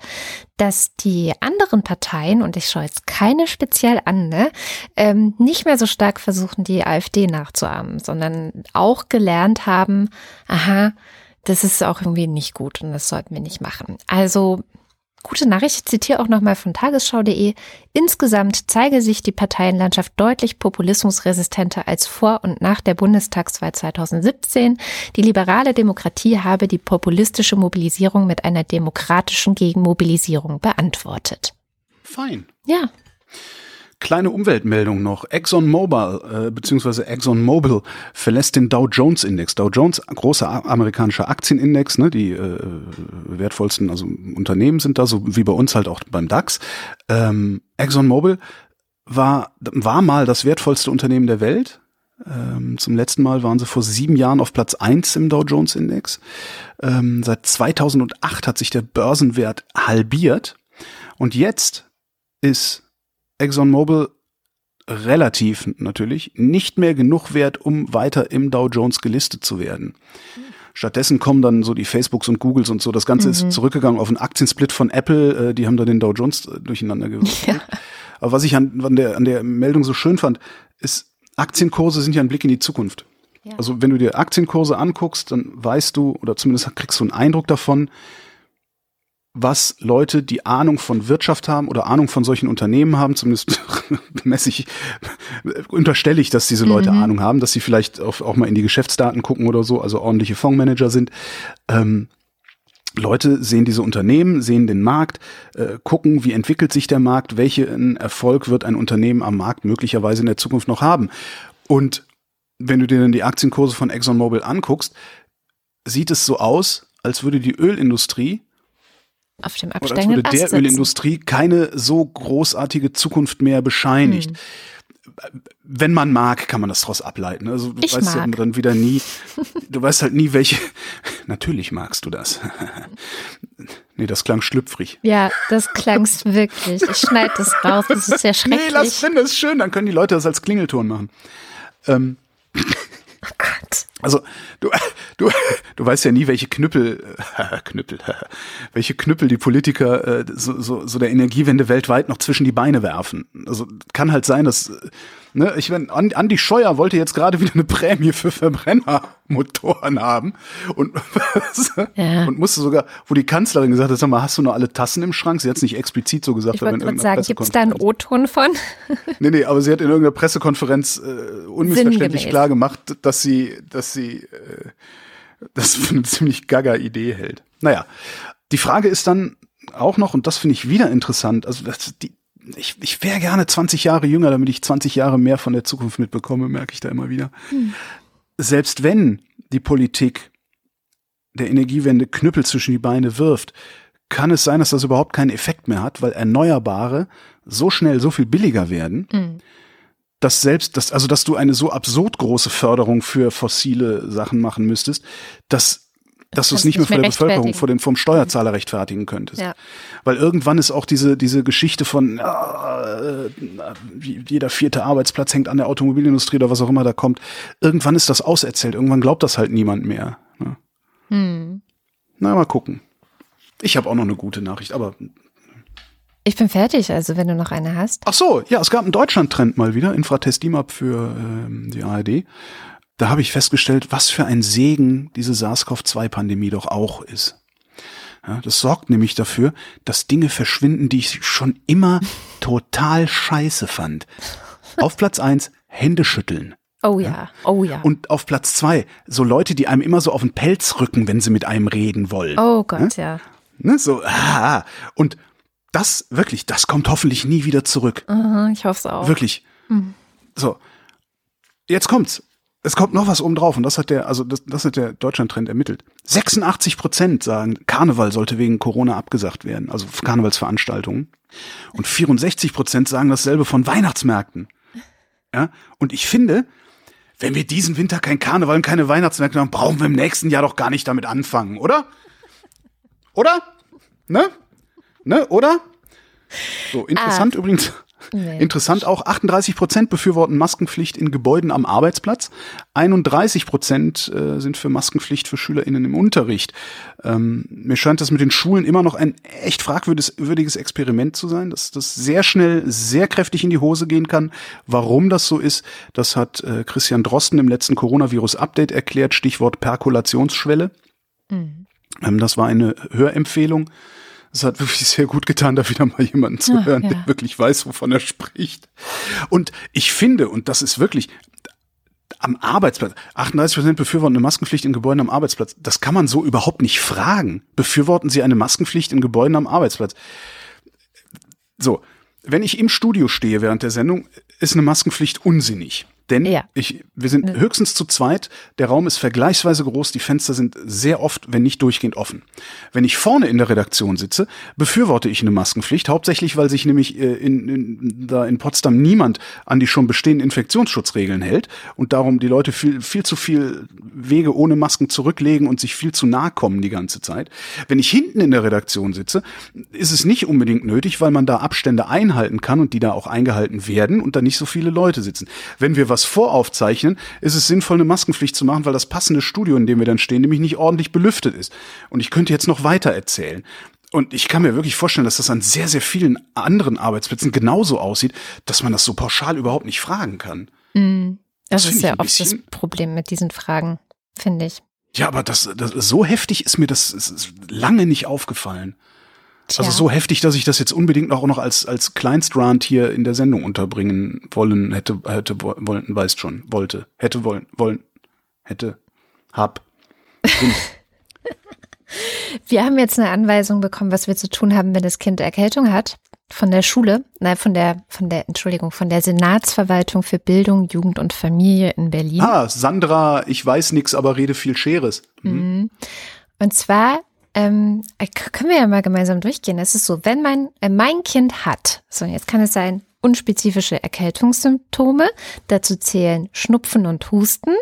dass die anderen Parteien, und ich schaue jetzt keine speziell an, ne, ähm, nicht mehr so stark versuchen, die AfD nachzuahmen, sondern auch gelernt haben, aha, das ist auch irgendwie nicht gut und das sollten wir nicht machen. Also gute Nachricht, ich zitiere auch nochmal von tagesschau.de. Insgesamt zeige sich die Parteienlandschaft deutlich populismusresistenter als vor und nach der Bundestagswahl 2017. Die liberale Demokratie habe die populistische Mobilisierung mit einer demokratischen Gegenmobilisierung beantwortet. Fein. Ja, Kleine Umweltmeldung noch. ExxonMobil äh, bzw. ExxonMobil verlässt den Dow Jones Index. Dow Jones, großer amerikanischer Aktienindex, ne, die äh, wertvollsten also Unternehmen sind da, so wie bei uns halt auch beim DAX. Ähm, ExxonMobil war, war mal das wertvollste Unternehmen der Welt. Ähm, zum letzten Mal waren sie vor sieben Jahren auf Platz eins im Dow Jones Index. Ähm, seit 2008 hat sich der Börsenwert halbiert. Und jetzt ist ExxonMobil relativ natürlich nicht mehr genug wert, um weiter im Dow Jones gelistet zu werden. Stattdessen kommen dann so die Facebooks und Googles und so. Das Ganze ist zurückgegangen auf einen Aktiensplit von Apple. Äh, die haben da den Dow Jones äh, durcheinander [LAUGHS] gewürfelt. Aber was ich an, an, der, an der Meldung so schön fand, ist, Aktienkurse sind ja ein Blick in die Zukunft. Ja. Also wenn du dir Aktienkurse anguckst, dann weißt du oder zumindest kriegst du einen Eindruck davon, was Leute, die Ahnung von Wirtschaft haben oder Ahnung von solchen Unternehmen haben, zumindest [LAUGHS] messe ich, unterstelle ich, dass diese Leute Ahnung haben, dass sie vielleicht auch, auch mal in die Geschäftsdaten gucken oder so, also ordentliche Fondsmanager sind. Ähm, Leute sehen diese Unternehmen, sehen den Markt, äh, gucken, wie entwickelt sich der Markt, welchen Erfolg wird ein Unternehmen am Markt möglicherweise in der Zukunft noch haben. Und wenn du dir dann die Aktienkurse von ExxonMobil anguckst, sieht es so aus, als würde die Ölindustrie auf dem oder als absteigenden würde der. Ölindustrie keine so großartige Zukunft mehr bescheinigt. Hm. Wenn man mag, kann man das daraus ableiten. Also du Ich weißt ja mag. dann wieder nie, [LAUGHS] du weißt halt nie, welche. [LAUGHS] Natürlich magst du das. [LAUGHS] nee, das klang schlüpfrig. Ja, das klang's wirklich. Ich schneide das raus, das ist ja schrecklich. Nee, lass drin, das ist schön, dann können die Leute das als Klingelton machen. Ähm, Oh Gott. Also du, [LAUGHS] du, du weißt ja nie, welche Knüppel, [LAUGHS] Knüppel, [LAUGHS] welche Knüppel die Politiker äh, so, so, so der Energiewende weltweit noch zwischen die Beine werfen. Also kann halt sein, dass äh, ne, ich wenn Andi Scheuer wollte jetzt gerade wieder eine Prämie für Verbrennermotoren haben und Ja. und musste sogar, wo die Kanzlerin gesagt hat, sag mal, hast du noch alle Tassen im Schrank? Sie hat es nicht explizit so gesagt, Ich wollte sagen, gibt's da einen O-Ton von? Nee, nee, aber sie hat in irgendeiner Pressekonferenz äh, unmissverständlich Sinngemäß. klar gemacht, dass sie, dass sie äh, das für eine ziemlich gaga Idee hält. Naja, die Frage ist dann auch noch, und das finde ich wieder interessant, also das, die, ich, ich wäre gerne 20 Jahre jünger, damit ich 20 Jahre mehr von der Zukunft mitbekomme, merke ich da immer wieder. Selbst wenn die Politik der Energiewende Knüppel zwischen die Beine wirft, kann es sein, dass das überhaupt keinen Effekt mehr hat, weil Erneuerbare so schnell so viel billiger werden, Mhm. dass selbst, dass, also dass du eine so absurd große Förderung für fossile Sachen machen müsstest, dass, dass du es nicht mehr vor der Bevölkerung, vor dem, vom Steuerzahler rechtfertigen könntest. Ja. Weil irgendwann ist auch diese, diese Geschichte von äh, jeder vierte Arbeitsplatz hängt an der Automobilindustrie oder was auch immer da kommt. Irgendwann ist das auserzählt. Irgendwann glaubt das halt niemand mehr. Ne? Hm. Na, mal gucken. Ich habe auch noch eine gute Nachricht, aber Ich bin fertig, also wenn du noch eine hast. Ach so, ja, es gab einen Deutschland-Trend mal wieder, Infratest DIMAP für ähm, die ARD. Da habe ich festgestellt, was für ein Segen diese SARS-CoV-2-Pandemie doch auch ist. Ja, das sorgt nämlich dafür, dass Dinge verschwinden, die ich schon immer total scheiße fand. Auf Platz eins Hände schütteln. Oh ja, oh ja. Und auf Platz zwei so Leute, die einem immer so auf den Pelz rücken, wenn sie mit einem reden wollen. oh Gott, ja. Ne, so, ah, und das, wirklich, das kommt hoffentlich nie wieder zurück. Aha, ich hoffe es auch. Wirklich. So. Jetzt kommt's. Es kommt noch was oben drauf und das hat der, also das, das hat der Deutschland-Trend ermittelt. 86 Prozent sagen, Karneval sollte wegen Corona abgesagt werden, also Karnevalsveranstaltungen. Und 64 Prozent sagen dasselbe von Weihnachtsmärkten. Ja, und ich finde, wenn wir diesen Winter kein Karneval und keine Weihnachtsmärkte haben, brauchen wir im nächsten Jahr doch gar nicht damit anfangen, oder? Oder? Ne? Ne, oder? So, interessant ah. übrigens. Nee. Interessant auch, 38 Prozent befürworten Maskenpflicht in Gebäuden am Arbeitsplatz. 31 Prozent äh, sind für Maskenpflicht für SchülerInnen im Unterricht. Ähm, mir scheint das mit den Schulen immer noch ein echt fragwürdiges Experiment zu sein, dass das sehr schnell, sehr kräftig in die Hose gehen kann. Warum das so ist, das hat äh, Christian Drosten im letzten Coronavirus-Update erklärt, Stichwort Perkulationsschwelle. Mhm. Ähm, das war eine Hörempfehlung es hat wirklich sehr gut getan, da wieder mal jemanden zu Ach, hören, ja. der wirklich weiß, wovon er spricht. Und ich finde, und das ist wirklich, am Arbeitsplatz. 38 Prozent befürworten eine Maskenpflicht in Gebäuden am Arbeitsplatz. Das kann man so überhaupt nicht fragen. Befürworten Sie eine Maskenpflicht in Gebäuden am Arbeitsplatz? So, wenn ich im Studio stehe während der Sendung, ist eine Maskenpflicht unsinnig. Denn ja. ich, wir sind höchstens zu zweit, der Raum ist vergleichsweise groß, die Fenster sind sehr oft, wenn nicht durchgehend offen. Wenn ich vorne in der Redaktion sitze, befürworte ich eine Maskenpflicht, hauptsächlich, weil sich nämlich äh, in, in, da in Potsdam niemand an die schon bestehenden Infektionsschutzregeln hält und darum die Leute viel, viel zu viel Wege ohne Masken zurücklegen und sich viel zu nahe kommen die ganze Zeit. Wenn ich hinten in der Redaktion sitze, ist es nicht unbedingt nötig, weil man da Abstände einhalten kann und die da auch eingehalten werden und da nicht so viele Leute sitzen. Wenn wir was voraufzeichnen, ist es sinnvoll, eine Maskenpflicht zu machen, weil das passende Studio, in dem wir dann stehen, nämlich nicht ordentlich belüftet ist. Und ich könnte jetzt noch weiter erzählen. Und ich kann mir wirklich vorstellen, dass das an sehr, sehr vielen anderen Arbeitsplätzen genauso aussieht, dass man das so pauschal überhaupt nicht fragen kann. Mm, das, das ist ja oft das Problem mit diesen Fragen, finde ich. Ja, aber das, das so heftig ist mir das ist lange nicht aufgefallen. Also so heftig, dass ich das jetzt unbedingt auch noch als, als Kleinstrand hier in der Sendung unterbringen wollen, hätte, hätte, wollen, weißt schon, wollte, hätte, wollen, wollen, hätte, hab. [LAUGHS] wir haben jetzt eine Anweisung bekommen, was wir zu tun haben, wenn das Kind Erkältung hat. Von der Schule, nein, von der, von der, Entschuldigung, von der Senatsverwaltung für Bildung, Jugend und Familie in Berlin. Ah, Sandra, ich weiß nix, aber rede viel Scheres. Mhm. Und zwar ähm, äh, können wir ja mal gemeinsam durchgehen. Es ist so, wenn mein, äh, mein Kind hat, so jetzt kann es sein, unspezifische Erkältungssymptome, dazu zählen Schnupfen und Husten.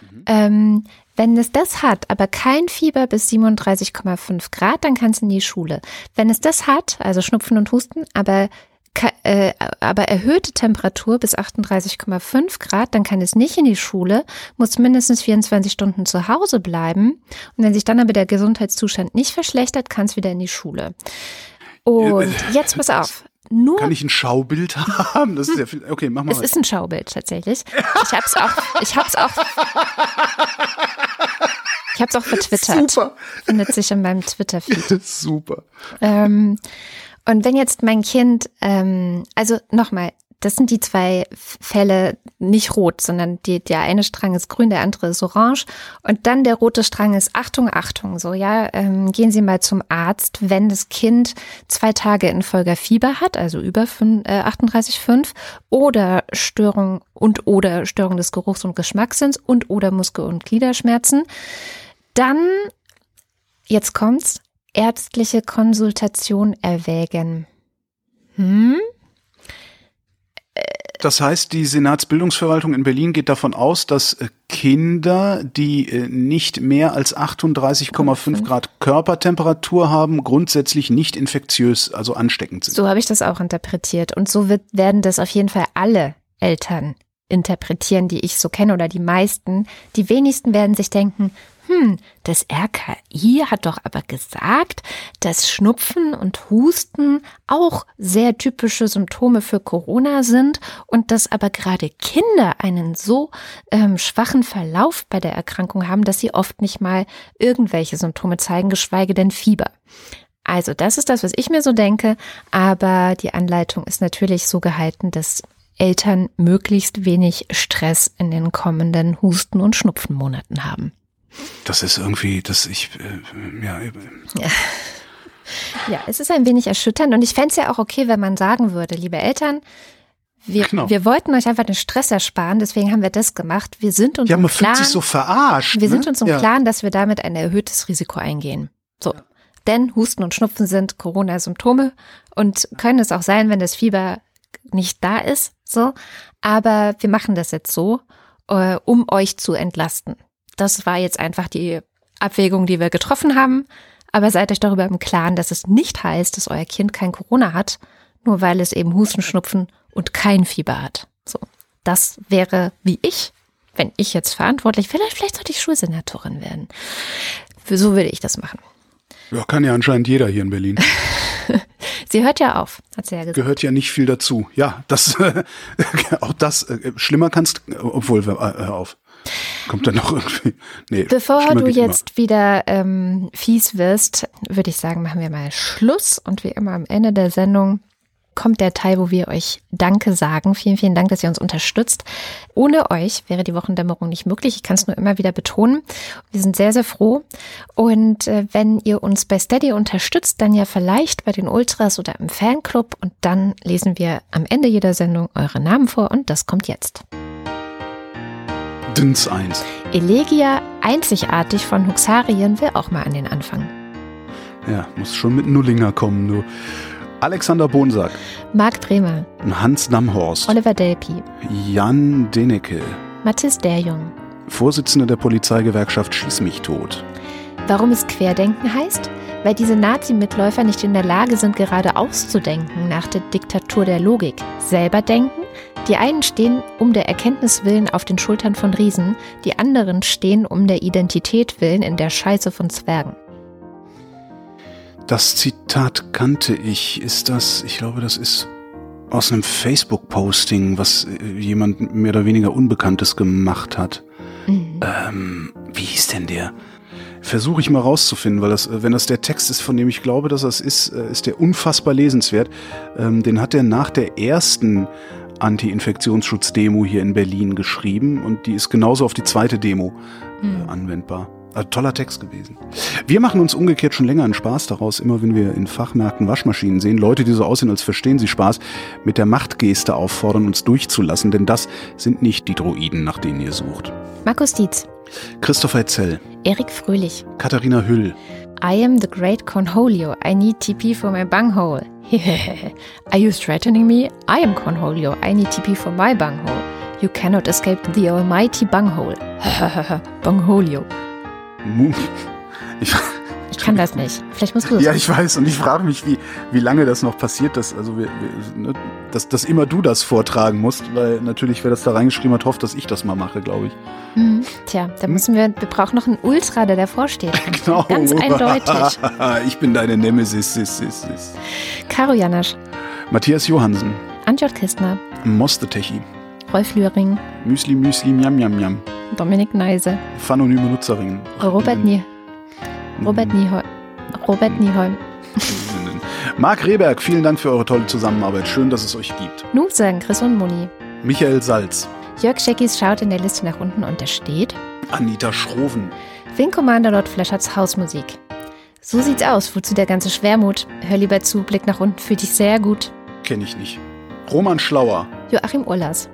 Mhm. Ähm, wenn es das hat, aber kein Fieber bis 37,5 Grad, dann kann es in die Schule. Wenn es das hat, also Schnupfen und Husten, aber äh, aber erhöhte Temperatur bis 38,5 Grad, dann kann es nicht in die Schule, muss mindestens 24 Stunden zu Hause bleiben. Und wenn sich dann aber der Gesundheitszustand nicht verschlechtert, kann es wieder in die Schule. Und jetzt pass auf. Nur Kann ich ein Schaubild [LAUGHS] haben? Das ist ja viel. Okay, mach mal. Es ist ein Schaubild tatsächlich. Ich hab's auch. Ich hab's auch. Ich hab's auch vertwittert. Super. Findet sich in meinem Twitter-Feed. [LAUGHS] Super. Ähm, und wenn jetzt mein Kind, ähm, also nochmal, das sind die zwei Fälle nicht rot, sondern die, der eine Strang ist grün, der andere ist orange. Und dann der rote Strang ist Achtung, Achtung, so ja, ähm, gehen Sie mal zum Arzt, wenn das Kind zwei Tage in Folge Fieber hat, also über äh, 38,5 oder Störung und oder Störung des Geruchs- und Geschmackssinns und oder Muskel- und Gliederschmerzen. Dann, jetzt kommt's, ärztliche Konsultation erwägen. Hm? Das heißt, die Senatsbildungsverwaltung in Berlin geht davon aus, dass äh, Kinder, die äh, nicht mehr als 38,5 Grad Körpertemperatur haben, grundsätzlich nicht infektiös, also ansteckend sind. So habe ich das auch interpretiert. Und so wird, werden das auf jeden Fall alle Eltern interpretieren, die ich so kenne oder die meisten. Die wenigsten werden sich denken, hm, das RKI hat doch aber gesagt, dass Schnupfen und Husten auch sehr typische Symptome für Corona sind und dass aber gerade Kinder einen so ähm, schwachen Verlauf bei der Erkrankung haben, dass sie oft nicht mal irgendwelche Symptome zeigen, geschweige denn Fieber. Also das ist das, was ich mir so denke, aber die Anleitung ist natürlich so gehalten, dass Eltern möglichst wenig Stress in den kommenden Husten- und Schnupfenmonaten haben. Das ist irgendwie, dass ich, äh, ja. ja. Ja, es ist ein wenig erschütternd und ich fände es ja auch okay, wenn man sagen würde, liebe Eltern, Wir, Genau. wir wollten euch einfach den Stress ersparen, deswegen haben wir das gemacht. Wir sind uns Ja, im man fühlt Klaren, sich so verarscht. wir ne? sind uns im ja. Klaren, dass wir damit ein erhöhtes Risiko eingehen. So. Denn Husten und Schnupfen sind Corona-Symptome und können es auch sein, wenn das Fieber nicht da ist, so. Aber wir machen das jetzt so, äh, um euch zu entlasten. Das war jetzt einfach die Abwägung, die wir getroffen haben. Aber seid euch darüber im Klaren, dass es nicht heißt, dass euer Kind kein Corona hat, nur weil es eben Husten, Schnupfen und kein Fieber hat. So. Das wäre wie ich, wenn ich jetzt verantwortlich wäre, vielleicht sollte ich Schulsenatorin werden. Für so würde ich das machen. Ja, kann ja anscheinend jeder hier in Berlin. [LAUGHS] Sie hört ja auf, hat sie ja gesagt. Gehört ja nicht viel dazu. Ja, das, [LAUGHS] auch das, äh, schlimmer kannst, obwohl, äh, hör auf. Kommt dann noch irgendwie, nee. Bevor du geht immer. jetzt wieder ähm, fies wirst, würde ich sagen, machen wir mal Schluss. Und wie immer am Ende der Sendung kommt der Teil, wo wir euch Danke sagen. Vielen, vielen Dank, dass ihr uns unterstützt. Ohne euch wäre die Wochendämmerung nicht möglich. Ich kann es nur immer wieder betonen. Wir sind sehr, sehr froh. Und äh, wenn ihr uns bei Steady unterstützt, dann ja vielleicht bei den Ultras oder im Fanclub. Und dann lesen wir am Ende jeder Sendung eure Namen vor. Und das kommt jetzt. Dünns eins. Elegia, einzigartig von Huxarien, will auch mal an den Anfang. Ja, muss schon mit Nullinger kommen, du. Alexander Bonsack, Marc Bremer, Hans Namhorst, Oliver Delpi, Jan Denecke, Mathis Derjung. Vorsitzender der Polizeigewerkschaft Schieß mich tot. Warum es Querdenken heißt? Weil diese Nazi-Mitläufer nicht in der Lage sind, gerade auszudenken nach der Diktatur der Logik. Selber denken? Die einen stehen um der Erkenntnis willen auf den Schultern von Riesen, die anderen stehen um der Identität willen in der Scheiße von Zwergen. Das Zitat kannte ich. Ist das, ich glaube, das ist aus einem Facebook-Posting, was äh, jemand mehr oder weniger Unbekanntes gemacht hat. Ähm, wie hieß denn der? Versuche ich mal rauszufinden, weil das, äh, wenn das der Text ist, von dem ich glaube, dass das ist, äh, ist der unfassbar lesenswert. Ähm, den hat er nach der ersten Anti-Infektionsschutz-Demo hier in Berlin geschrieben und die ist genauso auf die zweite Demo äh, anwendbar. Also, toller Text gewesen. Wir machen uns umgekehrt schon länger einen Spaß daraus, immer wenn wir in Fachmärkten Waschmaschinen sehen, Leute, die so aussehen, als verstehen sie Spaß, mit der Machtgeste auffordern, uns durchzulassen, denn das sind nicht die Droiden, nach denen ihr sucht. Markus Dietz, Christopher Zell, Erik Fröhlich, Katharina Hüll, I am the great Cornholio. I need TP for my bunghole. [LAUGHS] Are you threatening me? I am Cornholio. I need TP for my bunghole. You cannot escape the almighty bunghole. [LAUGHS] Bungholio. [LAUGHS] Ich, kann das nicht. Vielleicht musst du es. Ja, ich weiß und ich frage mich, wie, wie lange das noch passiert, dass, also wir, wir, ne, dass, dass immer du das vortragen musst, weil natürlich, wer das da reingeschrieben hat, hofft, dass ich das mal mache, glaube ich. Hm, Tja, da müssen wir, wir brauchen noch einen Ultra, der davor steht. [LAUGHS] Genau. Ganz eindeutig. [LAUGHS] ich bin deine Nemesis. Sis, sis, sis. Caro Janasch, Matthias Johansen, Antjot Kistner, Mostetechi, Rolf Lühring, Müsli Müsli Miam Miam Miam, Dominik Neise, Phanonyme Nutzerin. Robert, Nie Robert Nieholm. Robert Nieholm. [LAUGHS] Marc Rehberg, vielen Dank für eure tolle Zusammenarbeit. Schön, dass es euch gibt. Nu sagen Chris und Moni. Michael Salz, Jörg Scheckis schaut in der Liste nach unten und da steht Anita Schroven, Wing Commander Lord Fleschards Hausmusik. So sieht's aus. Wozu der ganze Schwermut? Hör lieber zu, Blick nach unten fühlt dich sehr gut. kenne ich nicht. Roman Schlauer, Joachim Urlas.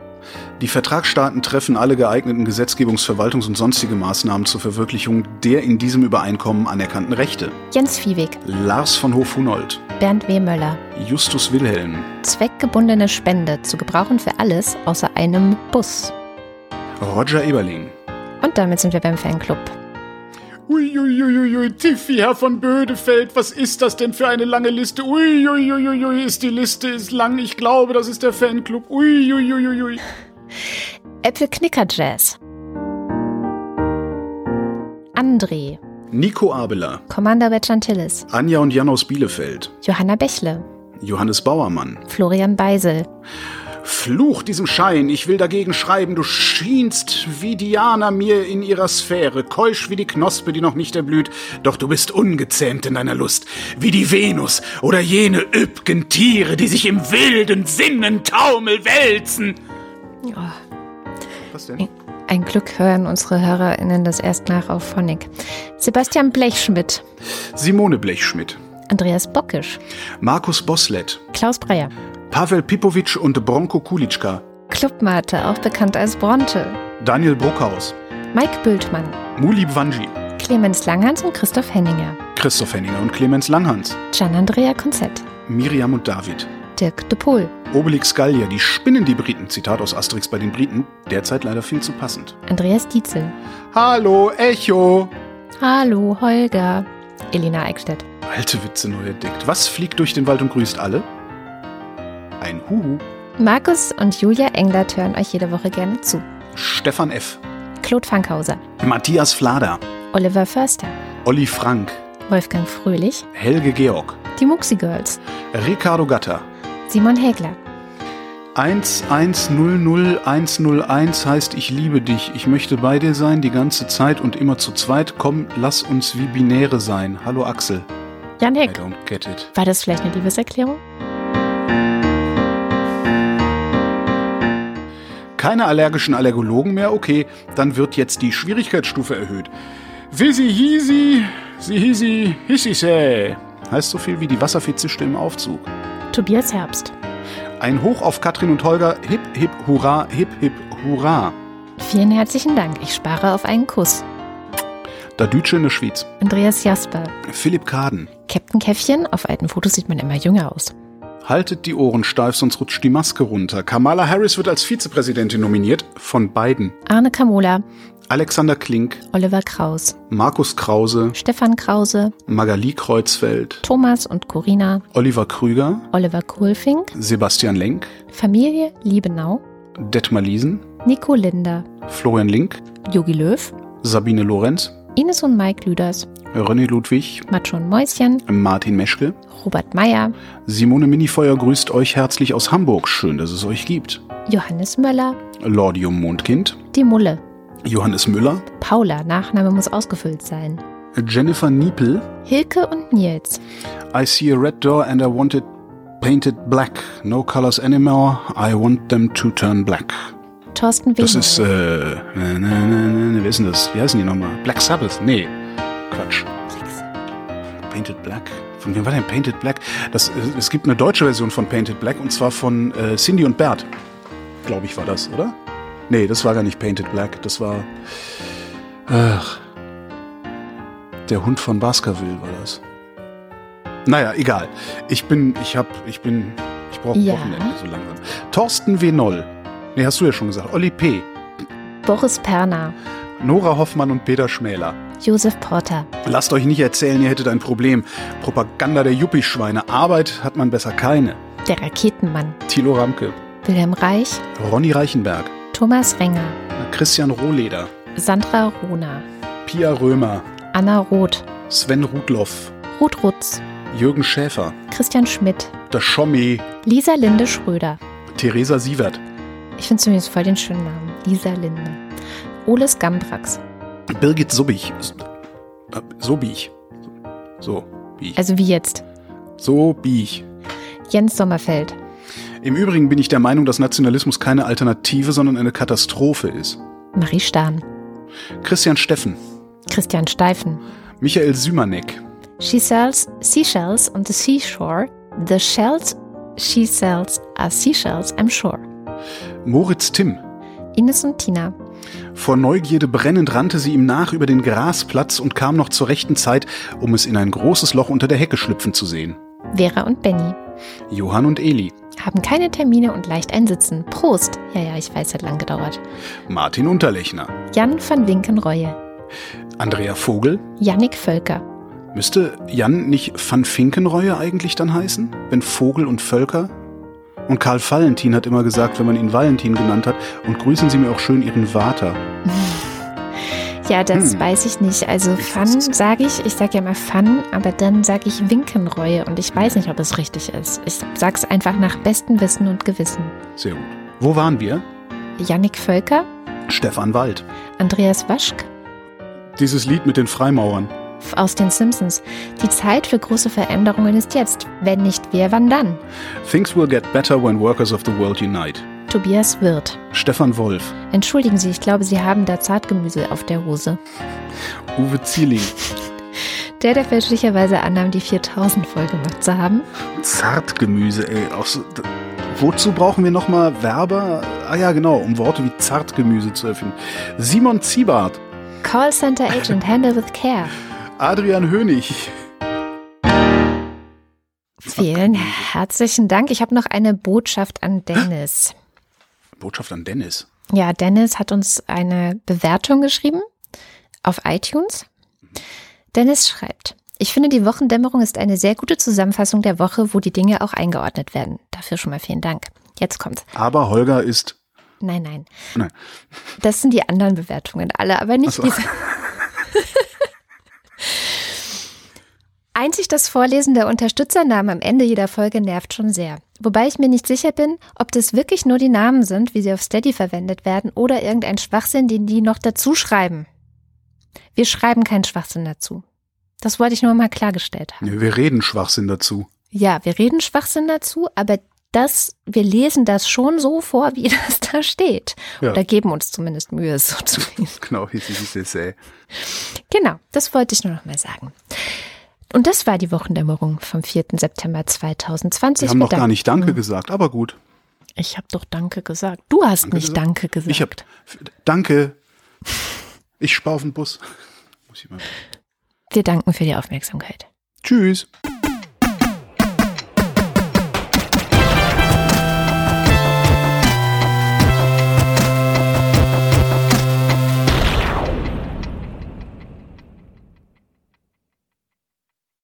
Die Vertragsstaaten treffen alle geeigneten Gesetzgebungs-, Verwaltungs- und sonstige Maßnahmen zur Verwirklichung der in diesem Übereinkommen anerkannten Rechte. Jens Viehweg. Lars von Hof-Hunold, Bernd W. Möller. Justus Wilhelm, Zweckgebundene Spende zu gebrauchen für alles außer einem Bus. Roger Eberling. Und damit sind wir beim Fanclub. Uiuiuiui, Tiffy, Herr von Bödefeld, was ist das denn für eine lange Liste? Uiuiuiui, ist die Liste ist lang, ich glaube, das ist der Fanclub. Uiuiuiui. Apple Knicker Jazz. André. Nico Abeler, Commander Betchantillis. Anja und Jan aus Bielefeld, Johanna Bächle. Johannes Bauermann. Florian Beisel. Fluch diesem Schein, ich will dagegen schreiben, du schienst wie Diana mir in ihrer Sphäre, keusch wie die Knospe, die noch nicht erblüht, doch du bist ungezähmt in deiner Lust, wie die Venus oder jene üppgen Tiere, die sich im wilden Sinnentaumel wälzen. Was denn? Ein Glück hören unsere HörerInnen das erst nach auf Phonic. Sebastian Blechschmidt. Simone Blechschmidt, Andreas Bockisch. Markus Boslett, Klaus Breyer. Pavel Pipovic und Bronko Kulitschka. Clubmate, auch bekannt als Bronte. Daniel Bruckhaus. Mike Bültmann. Muli Bwanji. Clemens Langhans und Christoph Henninger. Christoph Henninger und Clemens Langhans. Gian-Andrea Konzett. Miriam und David. Dirk de Poel. Obelix Gallier, die spinnen die Briten. Zitat aus Asterix bei den Briten. Derzeit leider viel zu passend. Andreas Dietzel. Hallo, Echo. Hallo, Holger. Elina Eickstedt. Alte Witze neu entdeckt. Was fliegt durch den Wald und grüßt alle? Ein Huhu. Markus und Julia Englert hören euch jede Woche gerne zu. Stefan F. Claude Fankhauser. Matthias Flader. Oliver Förster. Olli Frank. Wolfgang Fröhlich. Helge Georg. Die Muxi Girls. Ricardo Gatter. Simon Hägler. 1100101 heißt ich liebe dich. Ich möchte bei dir sein die ganze Zeit und immer zu zweit. Komm, lass uns wie Binäre sein. Hallo Axel. Jan Heck. don't get it. War das vielleicht eine Liebeserklärung? Keine allergischen Allergologen mehr? Okay, dann wird jetzt die Schwierigkeitsstufe erhöht. Wisi hisi, si hisi, hissise. Heißt so viel wie die Wasserfee-Zischte im Aufzug. Tobias Herbst. Ein Hoch auf Katrin und Holger. Hip, hip, hurra, hip, hip, hurra. Vielen herzlichen Dank. Ich spare auf einen Kuss. Da Dütsche in der Schweiz. Andreas Jasper. Philipp Kaden. Captain Käffchen. Auf alten Fotos sieht man immer jünger aus. Haltet die Ohren steif, sonst rutscht die Maske runter. Kamala Harris wird als Vizepräsidentin nominiert. Von beiden. Arne Kamola. Alexander Klink, Oliver Kraus. Markus Krause, Stefan Krause. Magali Kreuzfeld, Thomas und Corina. Oliver Krüger, Oliver Kohlfink. Sebastian Lenk, Familie Liebenau. Detmar Liesen, Nico Linder. Florian Link, Jogi Löw. Sabine Lorenz, Ines und Mike Lüders. René Ludwig, Macho und Mäuschen. Martin Meschke, Robert Meyer. Simone Minifeuer grüßt euch herzlich aus Hamburg. Schön, dass es euch gibt. Johannes Möller. Lordium Mondkind, Die Mulle. Johannes Müller, Paula. Nachname muss ausgefüllt sein. Jennifer Niepel, Hilke und Nils. I see a red door and I want it painted black. No colors anymore. I want them to turn black. Thorsten Das Wehner. ist, äh, ne, ne, ne, wer ist denn das? Wie heißen die nochmal? Black Sabbath? Nee, Quatsch. Painted Black? Von wem war denn Painted Black? Das, äh, es gibt eine deutsche Version von Painted Black und zwar von äh, Cindy und Bert. Glaube ich war das, oder? Nee, das war gar nicht Painted Black. Das war. Ach. Der Hund von Baskerville war das. Naja, egal. Ich bin, ich hab, ich bin, ich brauche Ja. Wochenende so langsam. Thorsten W. Noll. Nee, hast du ja schon gesagt. Olli P. Boris Perner. Nora Hoffmann und Peter Schmäler. Josef Porter. Lasst euch nicht erzählen, ihr hättet ein Problem. Propaganda der Yuppie-Schweine. Arbeit hat man besser keine. Der Raketenmann. Thilo Ramke. Wilhelm Reich. Ronny Reichenberg. Thomas Renger. Christian Rohleder. Sandra Rohner. Pia Römer. Anna Roth. Sven Rudloff. Ruth Rutz. Jürgen Schäfer. Christian Schmidt. Der Schommi. Lisa Linde Schröder. Theresa Sievert. Ich finde zumindest voll den schönen Namen. Lisa Linde. Oles Gambrax. Birgit Subich. Äh, So. So biech. Also wie jetzt. So biech. Jens Sommerfeld. Im Übrigen bin ich der Meinung, dass Nationalismus keine Alternative, sondern eine Katastrophe ist. Marie Stahn. Christian Steffen. Christian Steifen. Michael Sümanek. She sells seashells on the seashore. The shells she sells are seashells, I'm sure. Moritz Timm. Ines und Tina. Vor Neugierde brennend rannte sie ihm nach über den Grasplatz und kam noch zur rechten Zeit, um es in ein großes Loch unter der Hecke schlüpfen zu sehen. Vera und Benny. Johann und Eli. Haben keine Termine und leicht einsitzen. Prost. Ja, ja, ich weiß, hat lang gedauert. Martin Unterlechner. Jan van Winkenreue. Andrea Vogel. Jannik Völker. Müsste Jan nicht van Finkenreue eigentlich dann heißen? Wenn Vogel und Völker? Und Karl Valentin hat immer gesagt, wenn man ihn Valentin genannt hat, und grüßen Sie mir auch schön Ihren Vater. [LAUGHS] Ja, das Hm. weiß ich nicht. Also Fun es sage ich, ich sage ja mal Fun, aber dann sage ich Winkenreue und ich weiß nicht, ob es richtig ist. Ich sag's einfach nach bestem Wissen und Gewissen. Sehr gut. Wo waren wir? Jannik Völker, Stefan Wald. Andreas Waschk Dieses Lied mit den Freimauern. aus den Simpsons. Die Zeit für große Veränderungen ist jetzt. Wenn nicht wir, wann dann? Things will get better when workers of the world unite. Tobias Wirth. Stefan Wolf. Entschuldigen Sie, ich glaube, Sie haben da Zartgemüse auf der Hose. Uwe Zieling. Der, der fälschlicherweise annahm, die 4000 voll gemacht zu haben. Zartgemüse, ey. So, wozu brauchen wir nochmal Werber? Ah ja, genau, um Worte wie Zartgemüse zu erfinden. Simon Ziebart. Callcenter Agent, handle with care. Adrian Hönig. Vielen herzlichen Dank. Ich habe noch eine Botschaft an Dennis. Botschaft an Dennis. Ja, Dennis hat uns eine Bewertung geschrieben auf iTunes. Dennis schreibt, ich finde, die Wochendämmerung ist eine sehr gute Zusammenfassung der Woche, wo die Dinge auch eingeordnet werden. Dafür schon mal vielen Dank. Jetzt kommt's. Aber Holger ist. Nein, nein. Nein. Das sind die anderen Bewertungen, alle, aber nicht so. diese. [LAUGHS] Einzig das Vorlesen der Unterstützernamen am Ende jeder Folge nervt schon sehr. Wobei ich mir nicht sicher bin, ob das wirklich nur die Namen sind, wie sie auf Steady verwendet werden, oder irgendein Schwachsinn, den die noch dazu schreiben. Wir schreiben keinen Schwachsinn dazu. Das wollte ich nur mal klargestellt haben. Nee, Wir reden Schwachsinn dazu. Ja, wir reden Schwachsinn dazu, aber das, wir lesen das schon so vor, wie [LAUGHS] das da steht. Ja. Oder geben uns zumindest Mühe, es so zu [LAUGHS] lesen. Genau, hier ist es äh. Genau, das wollte ich nur noch mal sagen. Und das war die Wochendämmerung vom 4. September 2020. Wir haben noch gar nicht Danke gesagt, aber gut. Ich habe doch Danke gesagt. Du hast Danke nicht gesagt? Danke gesagt. Ich hab Danke. Ich spar auf den Bus. Muss ich mal. Wir danken für die Aufmerksamkeit. Tschüss.